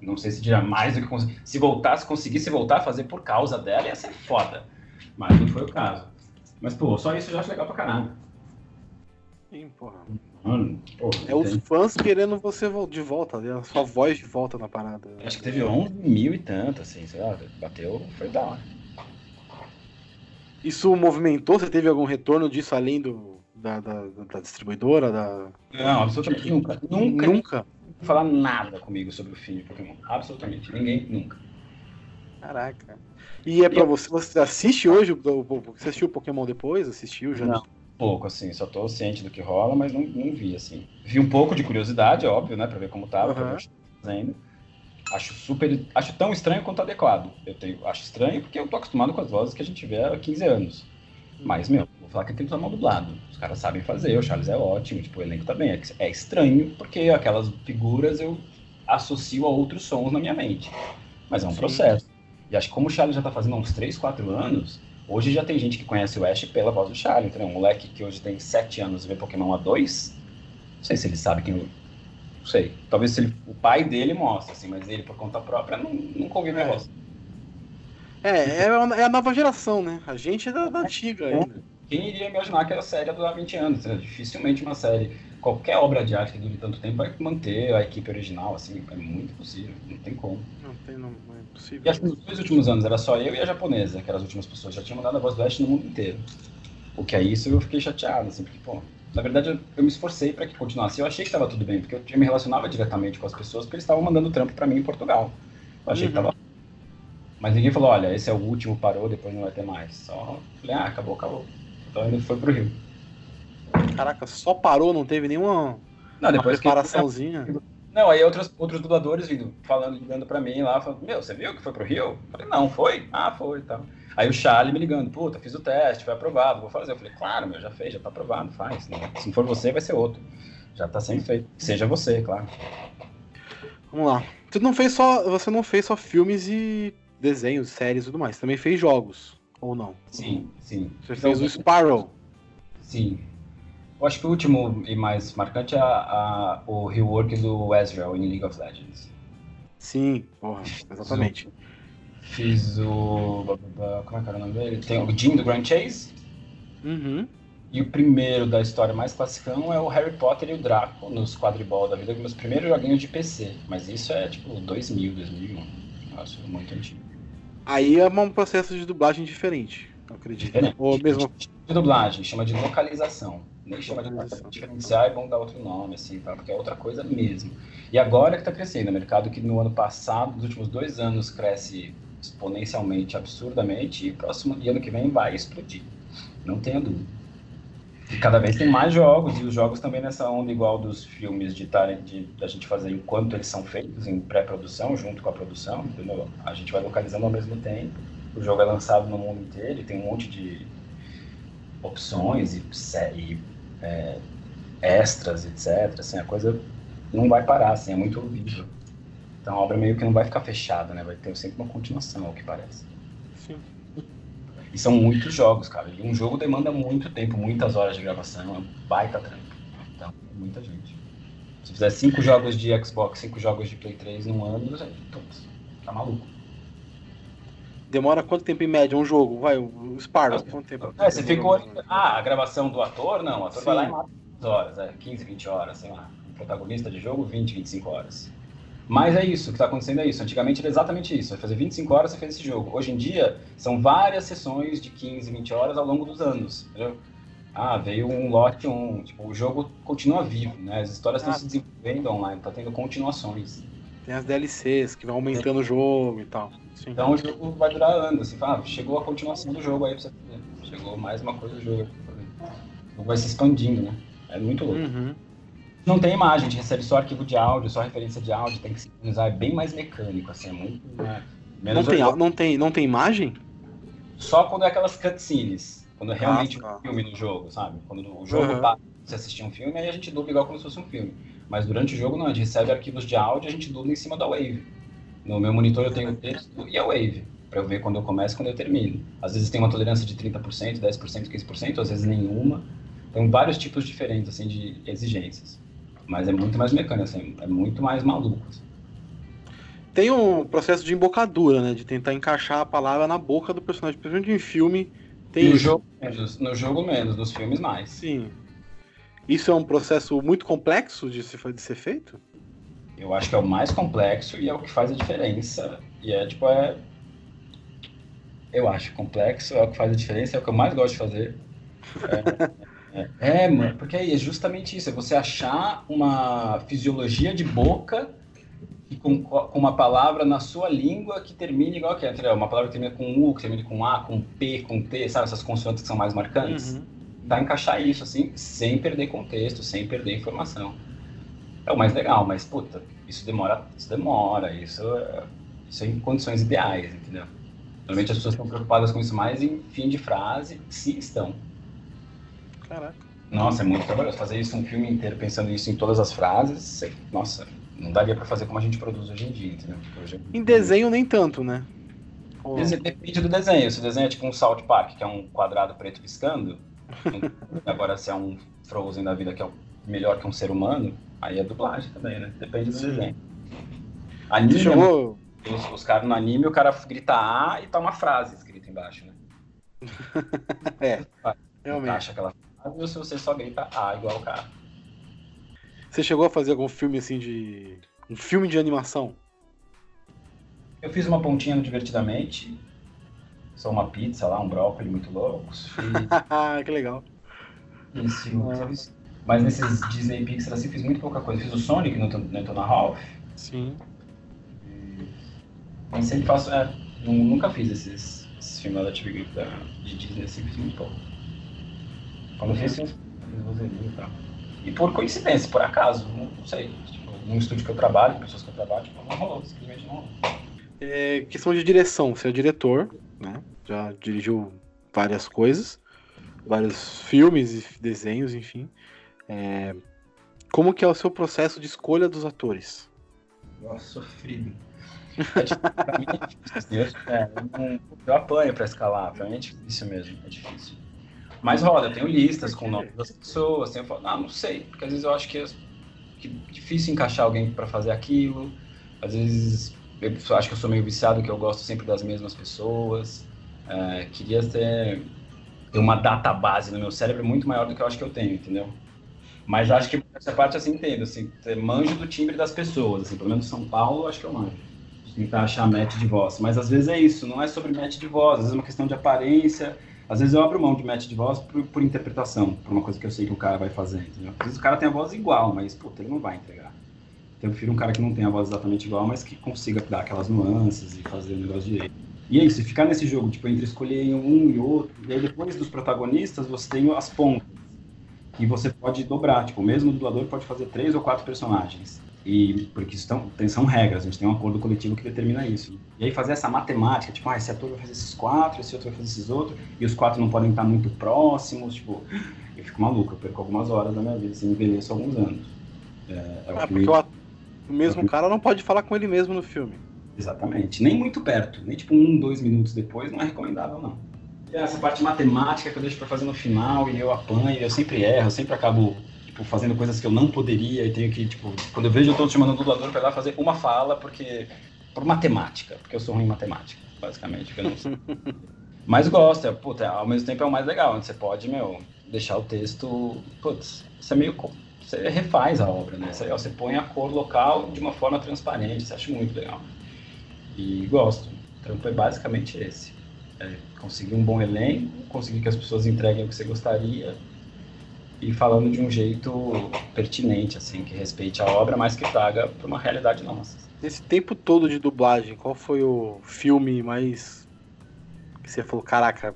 Não sei se dirá mais do que conseguir. Se voltasse, conseguisse voltar a fazer por causa dela, ia ser foda. Mas não foi o caso. Mas, pô, só isso eu já acho legal pra caralho. Sim, porra. Mano, porra, é os fãs querendo você de volta, né? a sua voz de volta na parada. Acho que teve 11 mil e tanto, assim, sei lá, bateu, foi da hora. Isso movimentou? Você teve algum retorno disso além do, da, da, da distribuidora? Da... Não, absolutamente nunca. Nunca. Nunca. Falar nada comigo sobre o fim de Pokémon. Absolutamente. Ninguém, nunca. Caraca. E é pra você. Você assiste hoje? Você assistiu o Pokémon depois? Assistiu já? Não pouco, assim, só tô ciente do que rola, mas não, não vi, assim. Vi um pouco de curiosidade, óbvio, né, pra ver como tava, uhum. fazendo. Acho super. Acho tão estranho quanto adequado. Eu tenho, acho estranho porque eu tô acostumado com as vozes que a gente vê há 15 anos. Mas, meu, vou falar que tem que usar mal dublado. Os caras sabem fazer, o Charles é ótimo, tipo, o elenco tá bem. É, é estranho, porque aquelas figuras eu associo a outros sons na minha mente. Mas é um Sim. processo. E acho que como o Charles já tá fazendo há uns 3, 4 anos, Hoje já tem gente que conhece o Ash pela voz do Charlie, entendeu? Um moleque que hoje tem 7 anos e vê Pokémon a 2, não sei se ele sabe quem. Não sei. Talvez ele, o pai dele mostre, assim, mas ele por conta própria não, nunca ouviu é. negócio. É, é, é a nova geração, né? A gente é da, da antiga ainda. Quem iria imaginar que a série ia durar 20 anos? Né? Dificilmente uma série, qualquer obra de arte que dure tanto tempo vai manter a equipe original, assim, é muito possível, não tem como. Não tem, não, não é possível. E acho que nos dois últimos anos era só eu e a japonesa, que eram as últimas pessoas, já tinham mandado a voz do Ash no mundo inteiro. O que é isso eu fiquei chateado, assim, porque, pô, na verdade eu, me esforcei para que continuasse. Eu achei que estava tudo bem, porque eu me relacionava diretamente com as pessoas, porque eles estavam mandando trampo para mim em Portugal. Eu achei uhum. que tava mas ninguém falou, olha, esse é o último, parou, depois não vai ter mais. Só falei, ah, acabou, acabou. Então ele foi pro Rio. Caraca, só parou, não teve nenhuma não, depois preparaçãozinha? Que... Não, aí outros, outros dubladores vindo, falando, ligando pra mim lá, falando, meu, você viu que foi pro Rio? Eu falei, não, foi? Ah, foi e tal. Aí o Charlie me ligando, puta, fiz o teste, foi aprovado, vou fazer. Eu falei, claro, meu, já fez, já tá aprovado, faz. Né? Se não for você, vai ser outro. Já tá sendo feito. Seja você, claro. Vamos lá. Você não fez só, você não fez só filmes e desenhos, séries e tudo mais, também fez jogos. Ou não? Sim, sim. Você então, fez o Sparrow? Sim. Eu acho que o último e mais marcante é a, a, o rework do Ezreal em League of Legends. Sim, porra, exatamente. Fiz o. Como é que era o nome dele? Tem o Jim do Grand Chase. Uhum. E o primeiro da história mais classicão é o Harry Potter e o Draco nos quadribol da vida, meus primeiros joguinhos de PC. Mas isso é tipo 2000, 2001. Nossa, muito antigo. Aí é um processo de dublagem diferente, acredito. Diferente. Ou mesmo... De dublagem, chama de localização. Nem chama de diferenciar, é bom dar outro nome, assim, tá? porque é outra coisa mesmo. E agora que está crescendo, o mercado que no ano passado, nos últimos dois anos, cresce exponencialmente, absurdamente, e próximo e ano que vem vai explodir. Não tenha dúvida. Cada vez tem mais jogos, e os jogos também nessa onda igual dos filmes de, de, de a gente fazer enquanto eles são feitos em pré-produção, junto com a produção, entendeu? A gente vai localizando ao mesmo tempo. O jogo é lançado no mundo inteiro e tem um monte de opções e, e é, extras, etc. Assim, a coisa não vai parar, assim, é muito vídeo. Então a obra meio que não vai ficar fechada, né? Vai ter sempre uma continuação, ao que parece. E são muitos jogos, cara. E um jogo demanda muito tempo, muitas horas de gravação, é um baita trampo. Então, muita gente. Se fizer cinco jogos de Xbox, cinco jogos de Play 3 num ano, já, todos. Tá maluco. Demora quanto tempo em média um jogo? Vai, o Sparrow, quanto tempo? É, você ficou. Ah, a gravação do ator, não. O ator Sim. vai lá e mata horas, é, 15, 20 horas, sei lá. O protagonista de jogo, 20, 25 horas. Mas é isso, o que está acontecendo é isso. Antigamente era exatamente isso. Vai fazer 25 horas, você fez esse jogo. Hoje em dia, são várias sessões de 15, 20 horas ao longo dos anos. Entendeu? Ah, veio um lote 1. Tipo, o jogo continua vivo, né? As histórias estão ah, se desenvolvendo online, está tendo continuações. Tem as DLCs que vão aumentando é. o jogo e tal. Sim. Então o jogo vai durar anos. Assim, ah, chegou a continuação do jogo aí pra você fazer. Chegou mais uma coisa do jogo. O jogo vai se expandindo, né? É muito louco. Uhum. Não tem imagem, a gente recebe só arquivo de áudio, só referência de áudio, tem que sincronizar, é bem mais mecânico, assim, é muito. Né? não, tem, não, tem, não tem imagem? Só quando é aquelas cutscenes. Quando é realmente ah, tá. um filme no jogo, sabe? Quando o jogo uhum. tá, você assistir um filme, aí a gente dubla igual como se fosse um filme. Mas durante o jogo, não, a gente recebe arquivos de áudio a gente dubla em cima da Wave. No meu monitor eu tenho o texto e a Wave, para eu ver quando eu começo e quando eu termino. Às vezes tem uma tolerância de 30%, 10%, 15%, às vezes nenhuma. Tem vários tipos diferentes, assim, de exigências. Mas é muito mais mecânico, assim, é muito mais maluco. Assim. Tem um processo de embocadura, né? De tentar encaixar a palavra na boca do personagem. Principalmente em filme. Tem no, jogo, menos, no jogo menos, nos filmes mais. Sim. Isso é um processo muito complexo de, se, de ser feito? Eu acho que é o mais complexo e é o que faz a diferença. E é tipo, é. Eu acho complexo, é o que faz a diferença, é o que eu mais gosto de fazer. É, é, é mano, porque aí é justamente isso, é você achar uma fisiologia de boca e com, com uma palavra na sua língua que termine igual que é? Uma palavra que termina com U, que termine com A, com P, com T, sabe? Essas consoantes que são mais marcantes. Uhum. Dá encaixar isso, assim, sem perder contexto, sem perder informação. É o mais legal, mas, puta, isso demora, isso demora, isso, isso é em condições ideais, entendeu? Normalmente as pessoas estão preocupadas com isso mais em fim de frase, se estão. Caraca. Nossa, é muito trabalhoso. Fazer isso um filme inteiro pensando isso em todas as frases, nossa, não daria para fazer como a gente produz hoje em dia, entendeu? Hoje... Em desenho nem tanto, né? Depende do desenho. Se o desenho é tipo um South Park, que é um quadrado preto piscando, agora se é um Frozen da vida que é melhor que um ser humano, aí é dublagem também, né? Depende do Sim. desenho. Anime, chegou... Os, os caras no anime, o cara grita A e tá uma frase escrita embaixo, né? é, realmente. Acha aquela frase ou se você só grita A igual o cara. Você chegou a fazer algum filme assim de. um filme de animação? Eu fiz uma pontinha no Divertidamente. Só uma pizza lá, um brócolis muito loucos. Fiz... que legal. Isso, ah. Mas nesses Disney Pixar assim, fiz muito pouca coisa. Fiz o Sonic no, no Ralph. Sim. E sempre faço. É, nunca fiz esses, esses filmes da TV de Disney assim, fiz muito pouco. Quando eu fiz, fiz vozeria e tal. E por coincidência, por acaso, não, não sei. Tipo, num estúdio que eu trabalho, pessoas que eu trabalho, tipo, não rolou, simplesmente não rolou. É, questão de direção, você é diretor, né? Já dirigiu várias coisas, vários filmes e desenhos, enfim. É, como que é o seu processo de escolha dos atores? Nossa, sofrido. É, pra mim é difícil. É, eu, eu apanho pra escalar, pra mim é difícil mesmo, é difícil. Mas roda, eu tenho listas com o nome das pessoas, falo, ah, não sei, porque às vezes eu acho que é, que é difícil encaixar alguém para fazer aquilo, às vezes eu acho que eu sou meio viciado, que eu gosto sempre das mesmas pessoas, é, queria ter, ter uma database no meu cérebro muito maior do que eu acho que eu tenho, entendeu? Mas acho que essa parte assim entendo, assim, manjo do timbre das pessoas, assim, pelo menos São Paulo acho que eu manjo. Tentar achar match de voz. Mas às vezes é isso, não é sobre match de voz, às vezes é uma questão de aparência, às vezes eu abro mão de match de voz por, por, interpretação, por uma coisa que eu sei que o cara vai fazer, entendeu? Às vezes o cara tem a voz igual, mas, puta, ele não vai entregar. Então eu prefiro um cara que não tem a voz exatamente igual, mas que consiga dar aquelas nuances e fazer o negócio direito. E é isso, ficar nesse jogo, tipo, entre escolher um e outro, e aí depois dos protagonistas você tem as pontas. E você pode dobrar, tipo, o mesmo dublador pode fazer três ou quatro personagens. E porque estão, são regras, a gente tem um acordo coletivo que determina isso. E aí fazer essa matemática, tipo, ah, esse ator vai fazer esses quatro, esse outro vai fazer esses outros, e os quatro não podem estar muito próximos, tipo, eu fico maluco, eu perco algumas horas da minha vida, assim, envelheço alguns anos. É, é ah, porque me... o, o, mesmo cara não pode falar com ele mesmo no filme. Exatamente, nem muito perto, nem tipo um, dois minutos depois, não é recomendável não. E essa parte matemática que eu deixo para fazer no final, e eu apanho, eu sempre erro, eu sempre acabo tipo, fazendo coisas que eu não poderia e tenho que, tipo, quando eu vejo eu tô chamando um dublador para lá fazer uma fala, porque por matemática, porque eu sou ruim em matemática, basicamente, eu não sei. Mas gosto, é, puta, ao mesmo tempo é o mais legal, onde você pode, meu, deixar o texto, putz, você é meio, você refaz a obra, né, você, você põe a cor local de uma forma transparente, você acha muito legal. E gosto, o trampo é basicamente esse. É conseguir um bom elenco, conseguir que as pessoas entreguem o que você gostaria e falando de um jeito pertinente, assim, que respeite a obra, mas que traga para uma realidade nossa. Nesse tempo todo de dublagem, qual foi o filme mais que você falou, caraca,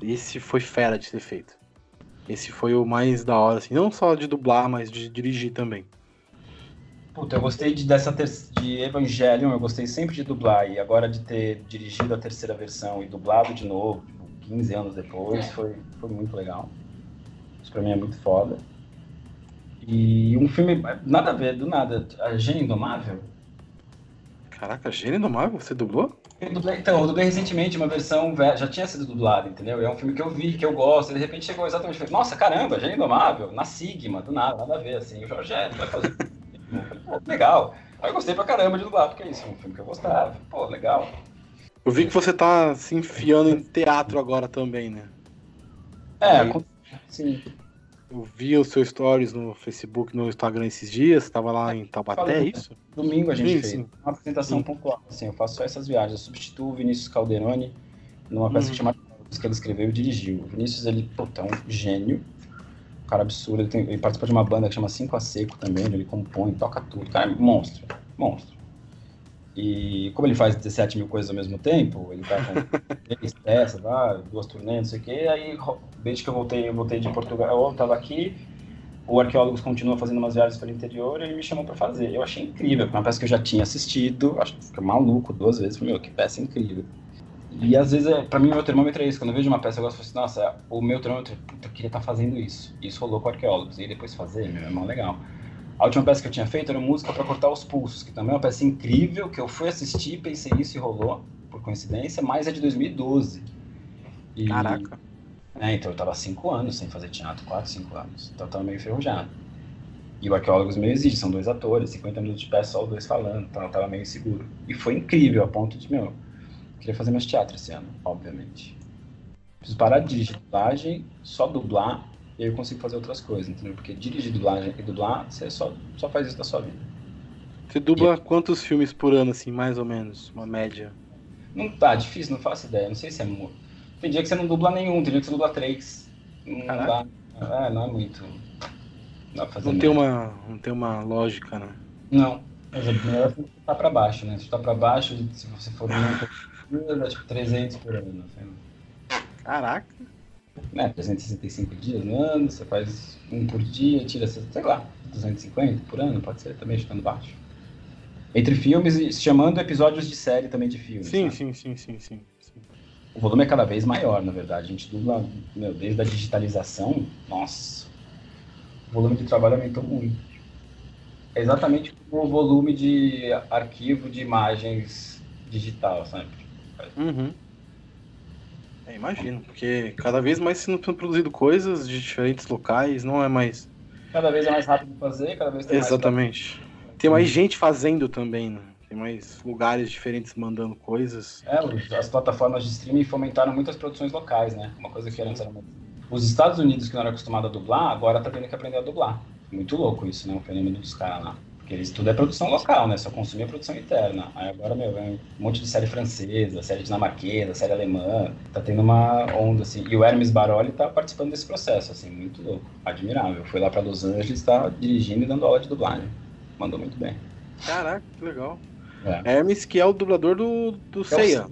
esse foi fera de ser feito? Esse foi o mais da hora, assim, não só de dublar, mas de dirigir também. Puta, eu gostei de, dessa ter, de Evangelion, eu gostei sempre de dublar, e agora de ter dirigido a terceira versão e dublado de novo, 15 anos depois, foi, foi muito legal. Isso pra mim é muito foda. E um filme, nada a ver, do nada, A Gênio Indomável. Caraca, Gênio Indomável? Você dublou? Eu dublei, então, eu dublei recentemente uma versão, já tinha sido dublada, entendeu? É um filme que eu vi, que eu gosto, e de repente chegou exatamente, falei, nossa, caramba, Gênio Indomável, na Sigma, do nada, nada a ver, assim, o Jorge vai fazer. Pô, legal. Aí eu gostei pra caramba de dublar, porque é isso, é um filme que eu gostava. Pô, legal. Eu vi que você tá se enfiando em teatro agora também, né? É, sim. Eu vi os seus stories no Facebook, no Instagram esses dias, tava lá em Taubaté, é isso? Domingo a gente sim, fez sim. uma apresentação sim. pontual, assim, eu faço só essas viagens, eu substituo o Vinícius Calderoni numa peça uhum. chamada que ele escreveu e dirigiu. O Vinícius, ele, puta, é um gênio, um cara absurdo, ele, tem, ele participa de uma banda que chama Cinco a Seco também, ele compõe, toca tudo, cara é monstro, monstro. E como ele faz 17 mil coisas ao mesmo tempo, ele tá com três peças lá, duas turnês, não sei o quê, aí desde que eu voltei, eu voltei de Portugal, eu tava aqui, o Arqueólogos continua fazendo umas viagens pelo interior e ele me chamou para fazer. Eu achei incrível, uma peça que eu já tinha assistido, acho que fiquei maluco duas vezes, falei, meu, que peça incrível. E às vezes, é, para mim, o meu termômetro é isso. Quando eu vejo uma peça, eu gosto assim, nossa, o meu termômetro, puta, eu queria estar tá fazendo isso. Isso rolou com arqueólogos. E depois fazer, meu, é mó legal. A última peça que eu tinha feito era música para cortar os pulsos, que também é uma peça incrível, que eu fui assistir, pensei isso e rolou, por coincidência, mas é de 2012. E, Caraca. É, então eu tava cinco anos sem fazer teatro, quatro, cinco anos. Então eu tava meio enferrujado. E o Arqueólogos meio exige, são dois atores, 50 minutos de peça, só os dois falando, então eu tava meio inseguro. E foi incrível, a ponto de, meu, queria fazer mais teatro esse ano, obviamente. Preciso parar de dirigir dublagem, só dublar e aí eu consigo fazer outras coisas, entendeu? Porque dirigir dublagem e dublar, você só, só faz isso da sua vida. Você dubla e... quantos filmes por ano, assim, mais ou menos? Uma média? Não tá, difícil, não faço ideia. Não sei se é muito. Tem dia que você não dubla nenhum, tem dia que você dubla três. Não Caraca. dá. É, não é muito. Não, não tem, uma, não tem uma lógica, né? Não. Mas é melhor você tá pra baixo, né? Se tá pra baixo, se você for muito, dá tipo 300 por ano. Caraca né, 365 dias no ano, você faz um por dia, tira, sei lá, 250 por ano, pode ser também chutando baixo. Entre filmes, chamando episódios de série também de filmes. Sim, sim, sim, sim, sim, sim, O volume é cada vez maior, na verdade. A gente dubla, meu, desde a digitalização, nossa, o volume de trabalho aumentou muito. É exatamente o volume de arquivo de imagens digital, sabe? Uhum. É, imagino, porque cada vez mais sendo produzido coisas de diferentes locais, não é mais. Cada vez é mais rápido de fazer, cada vez tem Exatamente. Mais tem mais gente fazendo também, né? Tem mais lugares diferentes mandando coisas. É, as plataformas de streaming fomentaram muitas produções locais, né? Uma coisa que antes era muito... Os Estados Unidos, que não era acostumado a dublar, agora tá tendo que aprender a dublar. Muito louco isso, né? O fenômeno dos caras lá. Eles tudo é produção local, né? Só consumia produção interna. Aí agora, meu, vem um monte de série francesa, série dinamarquesa, série alemã. Tá tendo uma onda, assim. E o Hermes Baroli tá participando desse processo, assim, muito louco. Admirável. Foi lá para Los Angeles, tá dirigindo e dando aula de dublagem. Mandou muito bem. Caraca, que legal. É. Hermes, que é o dublador do, do é Seiya.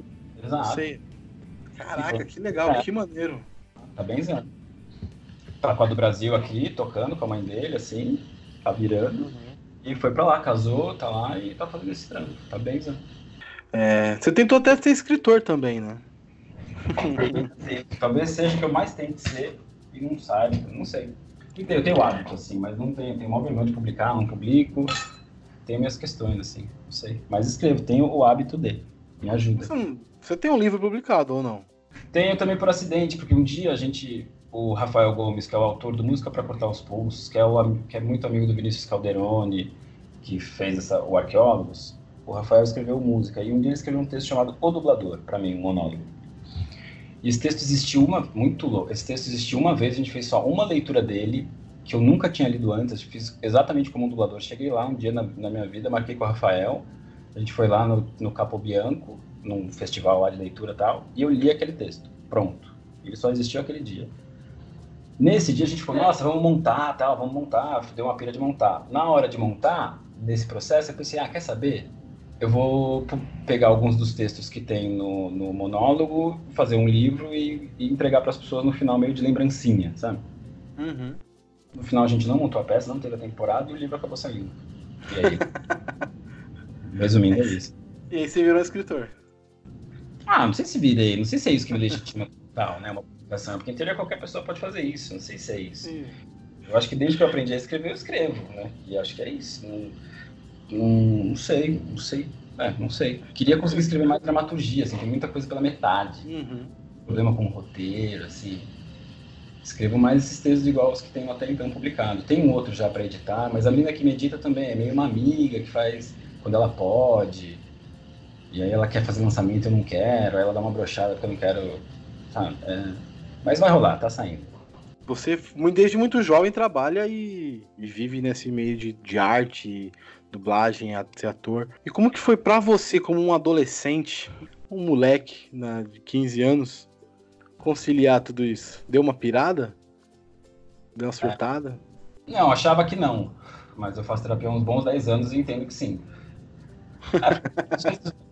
Exato. Seiya. Caraca, que legal, é. que maneiro. Tá benzando. Tá com a do Brasil aqui, tocando com a mãe dele, assim, tá virando. Uhum. E foi pra lá, casou, tá lá e tá fazendo esse trampo. Tá bem, Zé. É, você tentou até ser escritor também, né? Talvez seja o que eu mais tente ser e não saiba, não sei. Eu tenho hábito, assim, mas não tenho, tenho maior vergonha de publicar, não publico. Tenho minhas questões, assim, não sei. Mas escrevo, tenho o hábito de. Me ajuda. Você, você tem um livro publicado ou não? Tenho também por acidente, porque um dia a gente o Rafael Gomes, que é o autor do Música para Cortar os Pulsos, que é, o, que é muito amigo do Vinícius Calderoni, que fez essa, o Arqueólogos, o Rafael escreveu música. E um dia ele escreveu um texto chamado O Dublador, para mim, um monólogo. E esse texto existiu uma. Muito louco. Esse texto existiu uma vez, a gente fez só uma leitura dele, que eu nunca tinha lido antes. Fiz exatamente como um dublador. Cheguei lá um dia na, na minha vida, marquei com o Rafael. A gente foi lá no, no Capo Bianco, num festival lá de leitura e tal, e eu li aquele texto. Pronto. Ele só existiu aquele dia. Nesse dia a gente falou, nossa, vamos montar, tal, vamos montar, deu uma pira de montar. Na hora de montar, nesse processo, eu pensei, ah, quer saber? Eu vou pegar alguns dos textos que tem no, no monólogo, fazer um livro e, e entregar para as pessoas no final meio de lembrancinha, sabe? Uhum. No final a gente não montou a peça, não teve a temporada e o livro acabou saindo. E aí, resumindo, é isso. E aí você virou escritor? Ah, não sei se virei, não sei se é isso que me legitima tal, né? Uma publicação. Porque em teoria qualquer pessoa pode fazer isso, não sei se é isso. Sim. Eu acho que desde que eu aprendi a escrever, eu escrevo, né? E acho que é isso. Não, não, não sei, não sei. É, não sei. Queria conseguir escrever mais dramaturgia, assim, tem muita coisa pela metade. Uhum. Problema com o roteiro, assim. Escrevo mais esses textos igual os que tenho até então publicado. Tem um outro já para editar, mas a menina que medita também é meio uma amiga que faz quando ela pode. E aí ela quer fazer lançamento e eu não quero, aí ela dá uma brochada porque eu não quero. Sabe? É... Mas vai rolar, tá saindo. Você, desde muito jovem, trabalha e, e vive nesse meio de, de arte, dublagem, ser ator. E como que foi para você, como um adolescente, um moleque de 15 anos, conciliar tudo isso? Deu uma pirada? Deu uma surtada? É. Não, achava que não. Mas eu faço terapia há uns bons 10 anos e entendo que sim.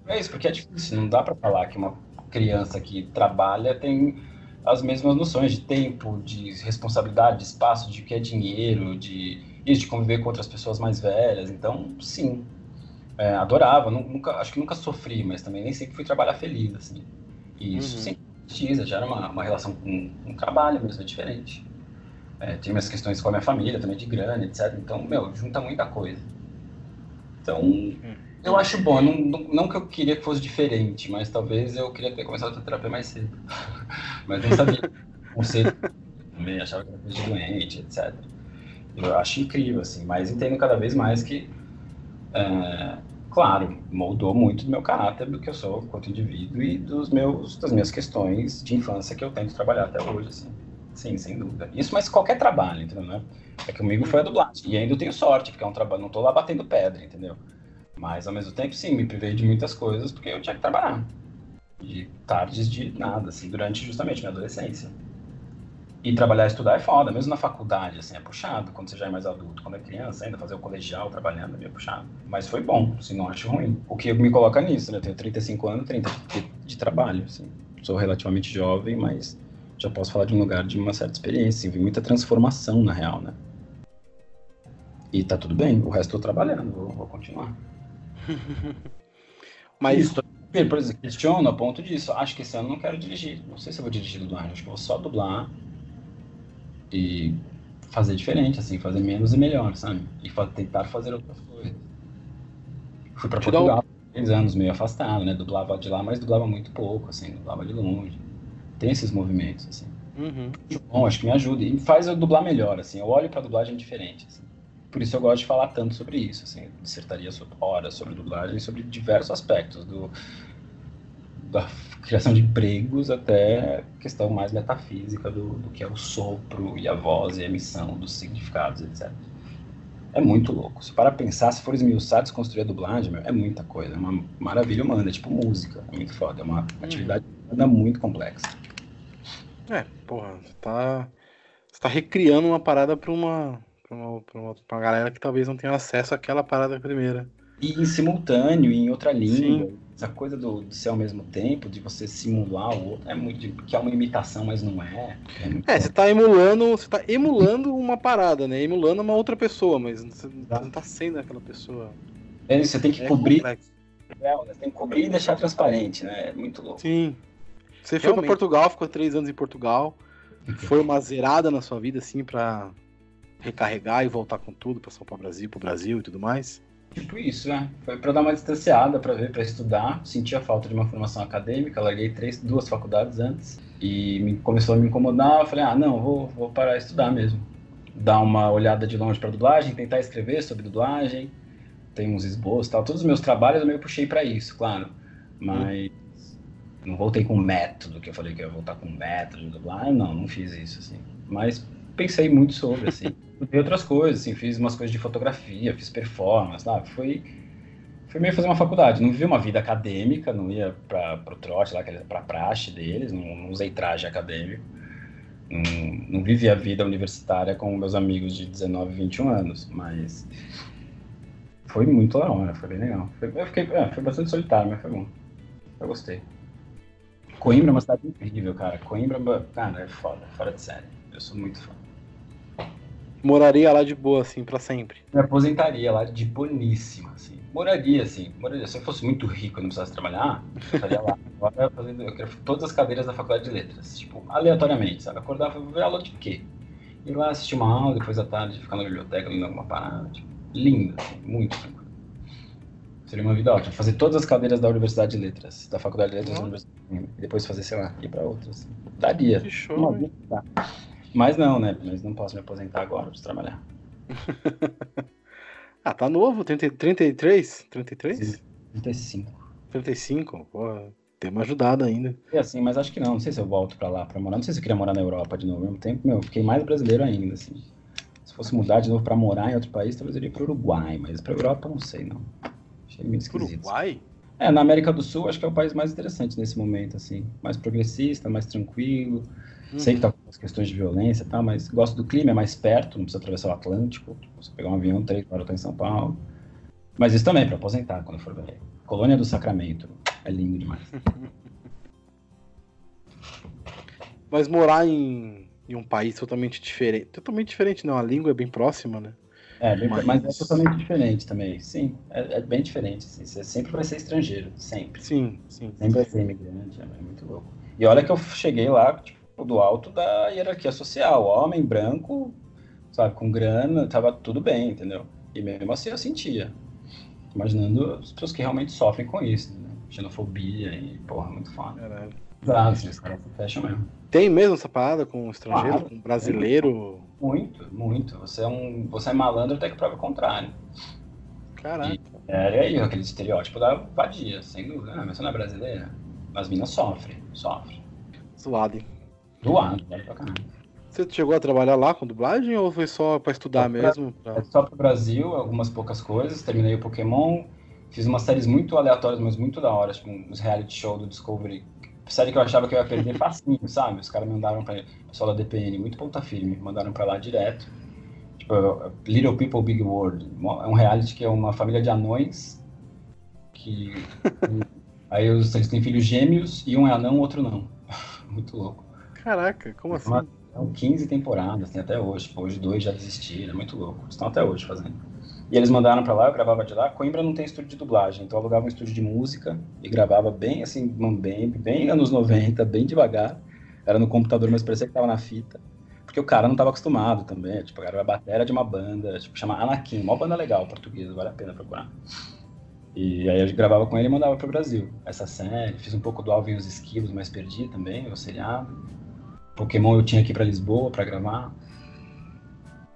É, é isso, porque é difícil. Não dá para falar que uma criança que trabalha tem as mesmas noções de tempo, de responsabilidade, de espaço, de que é dinheiro, de isso, de conviver com outras pessoas mais velhas. Então, sim, é, adorava. Nunca, acho que nunca sofri, mas também nem sempre fui trabalhar feliz, assim. E isso uhum. sim, já era uma, uma relação com, o trabalho mesmo, é diferente. É, tinha minhas questões com a minha família, também de grana, etc. Então, meu, junta muita coisa. Então, uhum. Eu acho bom. Não, não, não, que eu queria que fosse diferente, mas talvez eu queria ter começado a terapia mais cedo. mas nem sabia como cedo. Também achava que era coisa de doente, etc. Eu acho incrível, assim, mas entendo cada vez mais que, é, claro, moldou muito do meu caráter, do que eu sou quanto indivíduo e dos meus, das minhas questões de infância que eu tento trabalhar até hoje, assim. Sim, sem dúvida. Isso, mas qualquer trabalho, entendeu? Né? É que comigo foi a dublagem. E ainda eu tenho sorte, porque é um trabalho, não tô lá batendo pedra, entendeu? Mas ao mesmo tempo, sim, me privei de muitas coisas porque eu tinha que trabalhar. De tardes de nada, assim, durante justamente minha adolescência. E trabalhar e estudar é foda, mesmo na faculdade, assim, é puxado, quando você já é mais adulto. Quando é criança, ainda fazer o colegial trabalhando é meio puxado. Mas foi bom, assim, não acho ruim. O que me coloca nisso, né? Eu tenho 35 anos, 30 de, de trabalho, assim. Sou relativamente jovem, mas já posso falar de um lugar de uma certa experiência, assim, vi muita transformação, na real, né? E tá tudo bem, o resto eu tô trabalhando, vou, vou continuar. Mas... Isso, por exemplo, questiono a ponto disso. Acho que esse ano eu não quero dirigir. Não sei se eu vou dirigir dublagem, acho que eu vou só dublar e fazer diferente, assim, fazer menos e melhor, sabe? E tentar fazer outras coisas. Fui para Portugal, um... três anos meio afastado, né? Dublava de lá, mas dublava muito pouco, assim, dublava de longe. Tem esses movimentos, assim. Uhum. Bom, acho que me ajuda e faz eu dublar melhor, assim. Eu olho para dublagem diferente, assim. Por isso eu gosto de falar tanto sobre isso, assim. Dissertaria sobre horas sobre dublagem, sobre diversos aspectos do da criação de empregos até questão mais metafísica do, do que é o sopro e a voz e a emissão dos significados, etc. É muito louco. Se para pensar, se for esmiuçar, desconstruir a dublagem, meu, é muita coisa. É uma maravilha humana, é tipo música. É muito foda. É uma, uhum. atividade humana muito complexa. É, porra, você tá, você tá recriando uma parada pra uma, pra uma, pra uma, pra uma galera que talvez não tenha acesso àquela parada primeira. E em simultâneo, em outra língua. Sim. Essa coisa do, do ser ao mesmo tempo, de você simular o outro, é muito. que é uma imitação, mas não é. É, é você tá emulando. Você tá emulando uma parada, né? Emulando uma outra pessoa, mas você não tá sendo aquela pessoa. É, você tem que é cobrir. É, você tem que cobrir e deixar transparente, né? É muito louco. Sim. Você Realmente. foi para Portugal, ficou três anos em Portugal. Foi uma zerada na sua vida, assim, para recarregar e voltar com tudo, para o Brasil, pro Brasil e tudo mais? Tipo isso, né? Foi para dar uma distanciada, para ver, para estudar. Senti a falta de uma formação acadêmica, larguei três, duas faculdades antes e me, começou a me incomodar. Eu falei, ah, não, vou, vou parar de estudar mesmo. Dar uma olhada de longe para dublagem, tentar escrever sobre dublagem. Tem uns esboços, tal. Todos os meus trabalhos eu meio puxei para isso, claro. Mas não voltei com método, que eu falei que ia voltar com método de dublagem. Não, não fiz isso assim. Mas pensei muito sobre assim. Tem outras coisas, assim, fiz umas coisas de fotografia, fiz performance, sabe? Foi, foi meio fazer uma faculdade. Não vivi uma vida acadêmica, não ia para o trote lá, para a praxe deles, não, não, usei traje acadêmico. Não, não vivi a vida universitária com meus amigos de 19, 21 anos, mas foi muito da hora, foi bem legal. Foi, eu fiquei, é, foi bastante solitário, mas foi bom. Eu gostei. Coimbra é uma cidade incrível, cara. Coimbra, cara, é foda, fora de série. Eu sou muito fã. Moraria lá de boa, assim, para sempre. Me aposentaria lá de boníssima, assim. Moraria, assim. Moraria. Se eu fosse muito rico e não precisasse trabalhar, eu estaria lá. Agora fazendo eu quero todas as cadeiras da faculdade de letras. Tipo, aleatoriamente, sabe? Acordar e ver aula de quê? Ir lá assistir uma aula, depois da tarde ficar na biblioteca lendo alguma parada. Tipo, lindo, assim, muito tranquilo. Seria uma vida ótima. Fazer todas as cadeiras da Universidade de Letras, da Faculdade de Letras, uhum. e depois fazer, sei lá, ir para outras. Assim. Daria. Que show, vida, tá. Mas não, né? Mas não posso me aposentar agora, preciso trabalhar. ah, tá novo, 30, 33? 33? 35. 35? Pô, tem uma ajudada ainda. É assim, mas acho que não. Não sei se eu volto pra lá pra morar. Não sei se eu queria morar na Europa de novo. Ao mesmo tempo, meu, fiquei mais brasileiro ainda, assim. Se fosse mudar de novo pra morar em outro país, talvez eu iria pro Uruguai. Mas pra Europa, não sei, não. Achei meio esquisito. Uruguai? É, na América do Sul, acho que é o país mais interessante nesse momento, assim. Mais progressista, mais tranquilo. Uhum. Sei que tá com as questões de violência e tal, mas gosto do clima, é mais perto, não precisa atravessar o Atlântico. Você pegar um avião, três para estar em São Paulo. Mas isso também, para aposentar quando for ver. Colônia do Sacramento. É lindo demais. mas morar em, em um país totalmente diferente. Totalmente diferente, não. A língua é bem próxima, né? É, bem, mas... mas... é totalmente diferente também. Sim, é, é, bem diferente. Assim. Você sempre vai ser estrangeiro, sempre. Sim, sim. Sempre vai ser imigrante, é muito louco. E olha que eu cheguei lá, tipo, do alto da hierarquia social. Homem, branco, sabe, com grana, tava tudo bem, entendeu? E mesmo assim eu sentia. Imaginando as pessoas que realmente sofrem com isso, né? Xenofobia e, porra, muito foda. Caralho. Assim, os caras fecham mesmo. Tem mesmo essa parada com estrangeiro, claro, com brasileiro? Muito, muito. Você é um. Você é malandro até que prova o contrário. Caraca. E, é, aí aquele estereótipo da vadia, sem dúvida. Ah, mas você não é brasileira? As minas sofrem, sofrem. Zoado, hein? Doado, vale pra caramba. Você chegou a trabalhar lá com dublagem ou foi só para estudar só mesmo? Pra... É só pro Brasil, algumas poucas coisas. Terminei o Pokémon, fiz umas séries muito aleatórias, mas muito da hora, tipo uns reality show do Discovery. Série que eu achava que eu ia perder facinho, sabe? Os caras mandaram pra. Pessoal da DPN, muito ponta firme, mandaram pra lá direto. Tipo, Little People Big World. É um reality que é uma família de anões que. aí eles têm filhos gêmeos e um é anão, o outro não. muito louco. Caraca, como assim? São 15 temporadas, tem até hoje. hoje dois já desistiram, é muito louco. Estão até hoje fazendo. E eles mandaram para lá, eu gravava de lá. Coimbra não tem estúdio de dublagem, então eu alugava um estúdio de música e gravava bem assim, bem, bem anos 90, bem devagar. Era no computador, mas parecia que tava na fita. Porque o cara não estava acostumado também. Tipo, era a bateria de uma banda, tipo, chama Anakin, uma banda legal portuguesa, vale a pena procurar. E aí eu gravava com ele e mandava pro Brasil. Essa série, fiz um pouco do Alvin e os Esquilos, mas perdi também, o seriado. Pokémon eu tinha aqui para Lisboa para gravar.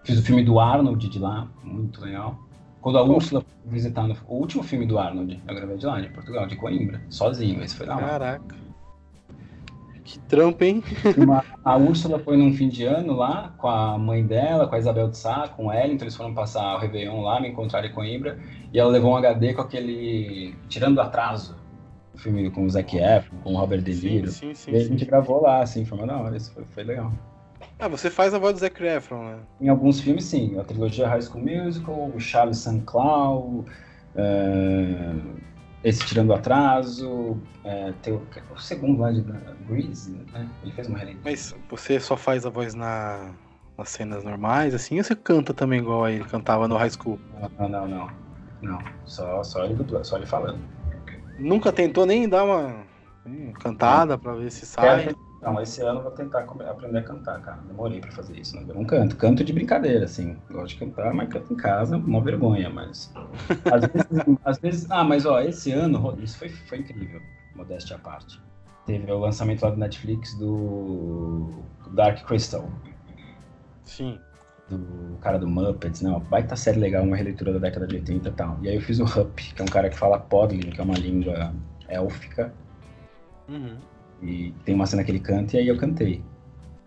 Fiz o filme do Arnold de lá, muito legal. Quando a Úrsula foi visitar no, o último filme do Arnold, eu gravei de lá, de Portugal, de Coimbra, sozinho, esse foi da Caraca. Que trampo, hein? Uma, a Úrsula foi num fim de ano lá, com a mãe dela, com a Isabel de Sá, com ela, então eles foram passar o Réveillon lá, me encontraram em Coimbra, e ela levou um HD com aquele Tirando Atraso, o filme com o Zac Efron, com o Robert De Niro. Sim, sim, sim, e a gente gravou lá, assim, foi uma da hora, isso foi, foi legal. Ah, você faz a voz do Zac Efron, né? Em alguns filmes, sim. A trilogia High School Musical, o Charles St. Cloud, uh, esse Tirando Atraso, é, tem o, o, segundo lá de Grease, né? Ele fez uma releitura. Mas você só faz a voz na, nas cenas normais, assim, ou você canta também igual ele cantava no High School? Não, não, não. Não, só, só, ele, só ele falando. Nunca tentou nem dar uma cantada pra ver se sai? Não, esse ano eu vou tentar aprender a cantar, cara. Demorei pra fazer isso, né? Eu não canto. Canto de brincadeira, assim. Gosto de cantar, mas canto em casa, uma vergonha, mas. Às vezes, às vezes... Ah, mas ó, esse ano, isso foi, foi incrível, modéstia à parte. Teve o lançamento lá do Netflix do Dark Crystal. Sim. Do cara do Muppets, né? Uma baita série legal, uma releitura da década de 80 e tal. E aí eu fiz o Hup, que é um cara que fala Podlin, que é uma língua élfica. Uhum. E tem uma cena que ele canta e aí eu cantei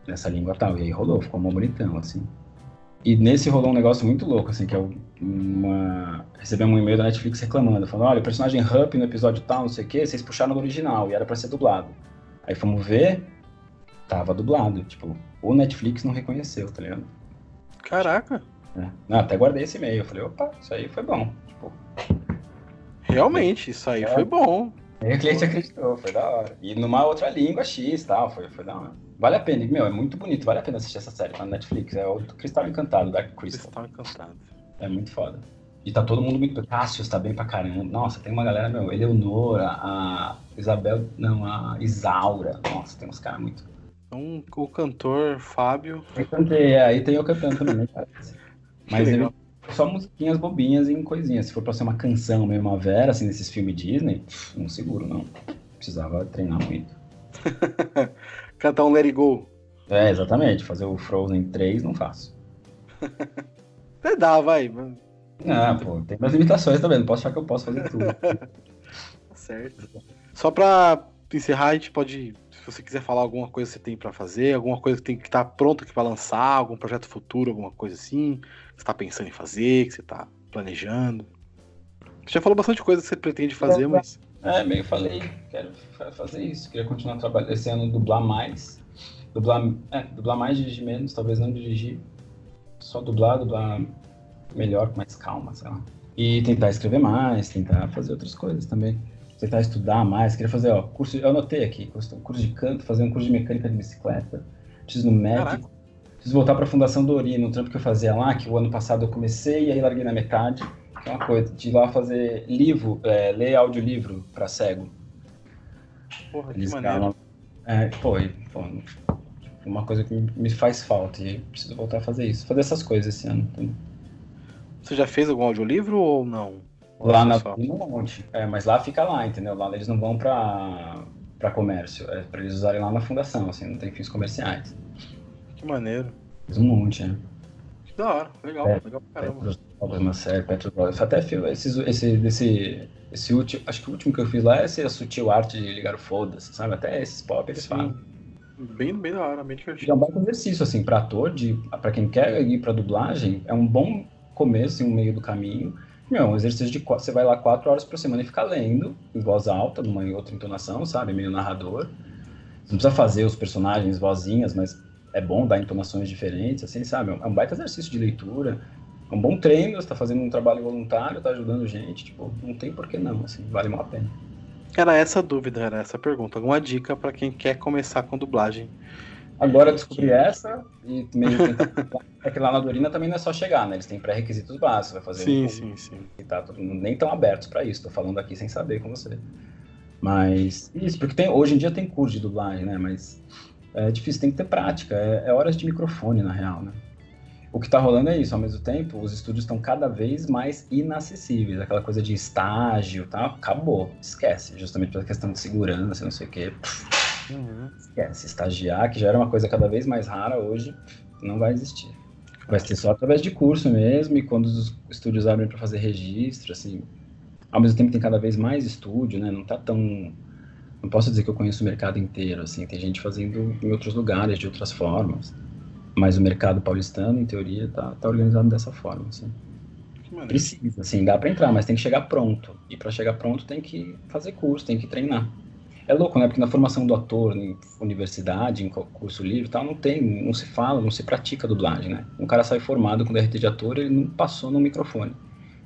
nessa língua tal. E aí rolou, ficou uma bonitão, assim. E nesse rolou um negócio muito louco, assim, que é uma... Recebemos um e-mail da Netflix reclamando, falando, olha, o personagem Hup no episódio tal, não sei o quê, vocês puxaram no original e era para ser dublado. Aí fomos ver, tava dublado. Tipo, o Netflix não reconheceu, tá ligado? Caraca! É. Não, até guardei esse e-mail. Eu falei, opa, isso aí foi bom. Tipo, Realmente, isso aí é. foi bom. E o cliente acreditou, foi da hora. E numa outra língua X e tal, foi, foi da hora. Vale a pena, meu, é muito bonito, vale a pena assistir essa série, tá na Netflix. É o Cristal Encantado, Dark Crystal. Cristal Encantado. É muito foda. E tá todo mundo muito. Cássio tá bem pra caramba. Nossa, tem uma galera, meu, Eleonora, a Isabel. Não, a Isaura. Nossa, tem uns caras muito. Então, o cantor Fábio. Eu cantei, é, aí tem eu cantando também, né? Mas ele, só musiquinhas bobinhas em coisinhas. Se for pra ser uma canção mesmo, uma vera, assim, nesses filmes Disney, não seguro, não. Precisava treinar muito. Cantar um Let It Go. É, exatamente. Fazer o Frozen 3 não faço. Até dá, vai. Ah, pô, tem minhas limitações também. Não posso achar que eu posso fazer tudo. certo. Só pra encerrar, a gente pode. Se você quiser falar alguma coisa que você tem para fazer, alguma coisa que tem que estar tá pronta para lançar, algum projeto futuro, alguma coisa assim, que você está pensando em fazer, que você está planejando. Você já falou bastante coisa que você pretende fazer, é, mas. É, meio falei, quero fazer isso, queria continuar trabalhando esse ano, dublar mais. Dublar, é, dublar mais, dirigir menos, talvez não dirigir. Só dublar, dublar melhor, com mais calma, sei lá. E tentar escrever mais, tentar fazer outras coisas também. Tentar estudar mais, queria fazer, ó, curso, eu anotei aqui, curso, curso de canto, fazer um curso de mecânica de bicicleta, preciso no médico, preciso voltar para a Fundação Dori, no trampo que eu fazia lá, que o ano passado eu comecei e aí larguei na metade, que é uma coisa, de ir lá fazer livro, é, ler audiolivro para cego. Porra, Eles que maneiro. É, pô, pô, uma coisa que me faz falta e preciso voltar a fazer isso, fazer essas coisas esse ano. Você já fez algum audiolivro ou não? Lá na um monte. É, mas lá fica lá, entendeu? Lá eles não vão para para comércio, é para eles usarem lá na fundação, assim, não tem fins comerciais. Que maneiro. Fiz um monte, né? Que da hora, legal, é, legal pra caramba. Petros, uma série, Petros, até esse, esse, desse, esse último, acho que o último que eu fiz lá é essa sutil arte de ligar o foda-se, sabe? Até esses pop eles Sim. falam. Bem, bem da hora, bem divertido. É um bom exercício, assim, pra ator, de, pra quem quer ir pra dublagem, é um bom começo, em um meio do caminho. Meu, um exercício de você vai lá quatro horas por semana e fica lendo em voz alta, numa outra entonação, sabe? Meio narrador. Você não precisa fazer os personagens vozinhas, mas é bom dar entonações diferentes, assim, sabe? É um baita exercício de leitura. É um bom treino, você tá fazendo um trabalho voluntário, tá ajudando gente, tipo, não tem por que não, assim, vale uma pena. Era essa a dúvida, era essa a pergunta. Alguma dica para quem quer começar com dublagem? Agora eu descobri essa e meio é que lá na Dorina também não é só chegar, né? Eles têm pré-requisitos básicos, vai fazer sim, um sim, sim. E tá nem tão abertos para isso. Tô falando aqui sem saber com você. Mas isso, porque tem, hoje em dia tem curso de dublagem, né? Mas é difícil, tem que ter prática. É, é horas de microfone, na real, né? O que tá rolando é isso, ao mesmo tempo, os estúdios estão cada vez mais inacessíveis. Aquela coisa de estágio, tá? Acabou, esquece. Justamente pela questão de segurança, não sei o quê. Uhum. Esquece, estagiar, que já era uma coisa cada vez mais rara, hoje não vai existir. Vai ser só através de curso mesmo, e quando os estúdios abrem para fazer registro, assim, ao mesmo tempo tem cada vez mais estúdio, né? Não tá tão. Não posso dizer que eu conheço o mercado inteiro, assim, tem gente fazendo em outros lugares, de outras formas. Mas o mercado paulistano, em teoria, tá, tá organizado dessa forma, assim. Precisa, assim, dá para entrar, mas tem que chegar pronto. E para chegar pronto tem que fazer curso, tem que treinar. É louco, né? Porque na formação do ator, em universidade, em curso livre tal, não tem, não se fala, não se pratica dublagem, né? Um cara sai formado com DRT de ator, ele não passou no microfone.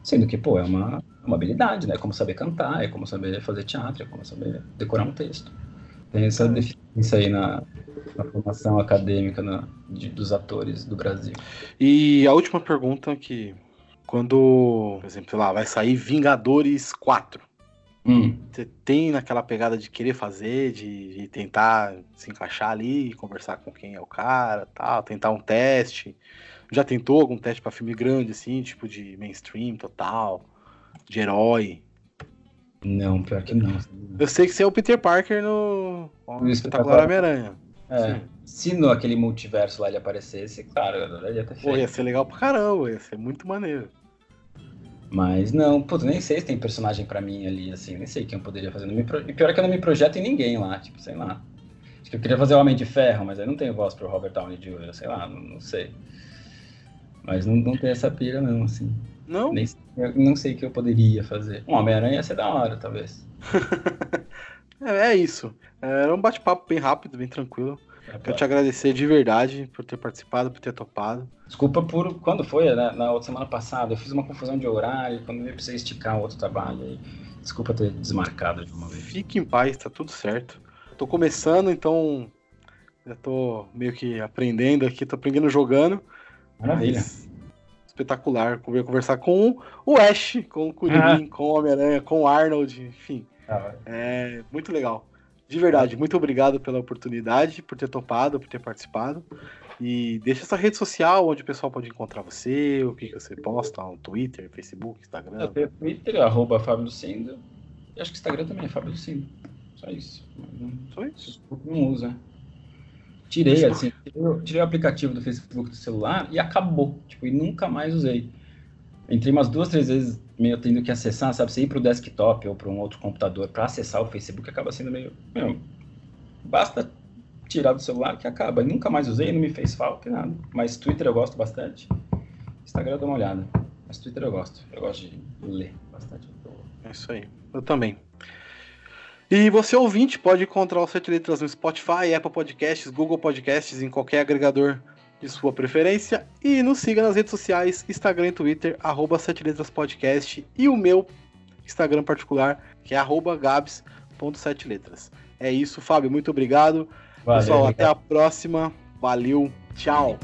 Sendo que, pô, é uma, uma habilidade, né? É como saber cantar, é como saber fazer teatro, é como saber decorar um texto. Tem essa deficiência aí na, na formação acadêmica na, de, dos atores do Brasil. E a última pergunta que quando, por exemplo, lá, vai sair Vingadores 4. Hum. Você tem naquela pegada de querer fazer, de, de, tentar se encaixar ali, conversar com quem é o cara, tal, tentar um teste. Já tentou algum teste para filme grande, assim, tipo de mainstream total, de herói? Não, pior que não. Eu sei que você é o Peter Parker no, no Espetacular Homem-Aranha. É. Se no aquele multiverso lá ele aparecesse, claro, eu ia ter feito. Pô, ia ser legal pra caramba, ia ser muito maneiro. Mas não, putz, nem sei se tem personagem para mim ali, assim, nem sei quem eu poderia fazer. me pro... E pior é que eu não me projeto em ninguém lá, tipo, sei lá. Acho que eu queria fazer o Homem de Ferro, mas aí não tenho voz pro Robert Downey Jr., sei lá, não, não sei. Mas não, não tem essa pira, não, assim. Não? Nem, não sei o que eu poderia fazer. Um Homem-Aranha ia ser da hora, talvez. É, é isso. Era um bate-papo bem rápido, bem tranquilo. É, Quero te agradecer de verdade por ter participado, por ter topado. Desculpa por quando foi, né? na outra semana passada. Eu fiz uma confusão de horário, quando eu precisei esticar o outro trabalho. Aí. Desculpa ter desmarcado de uma vez. Fique em paz, tá tudo certo. Tô começando, então já tô meio que aprendendo aqui, tô aprendendo jogando. Maravilha. espetacular. Conversar com o Ash, com o Kuririn, ah. com o Homem-Aranha, com o Arnold, enfim. Ah, é muito legal. De verdade, muito obrigado pela oportunidade, por ter topado, por ter participado. E deixa essa rede social onde o pessoal pode encontrar você, o que, que você posta, no Twitter, Facebook, Instagram. Eu tenho Twitter, arroba Fábio Lucindo. Acho que Instagram também é Fábio Lucindo. Só isso. Só isso? Não usa. Tirei, assim, tirei, tirei o aplicativo do Facebook do celular e acabou. Tipo, e nunca mais usei. Entrei umas duas, três vezes meio tendo que acessar, sabe? Você ir para o desktop ou para um outro computador para acessar o Facebook acaba sendo meio. Meu, basta tirar do celular que acaba. nunca mais usei, não me fez falta, nada. Mas Twitter eu gosto bastante. Instagram eu dou uma olhada. Mas Twitter eu gosto. Eu gosto de ler bastante. É isso aí. Eu também. E você ouvinte pode encontrar o Sete Letras no Spotify, Apple Podcasts, Google Podcasts, em qualquer agregador de sua preferência e nos siga nas redes sociais, Instagram e Twitter, arroba Sete Letras Podcast e o meu Instagram particular, que é arroba gabs.sete É isso, Fábio, muito obrigado. Valeu, Pessoal, obrigado. até a próxima. Valeu, tchau.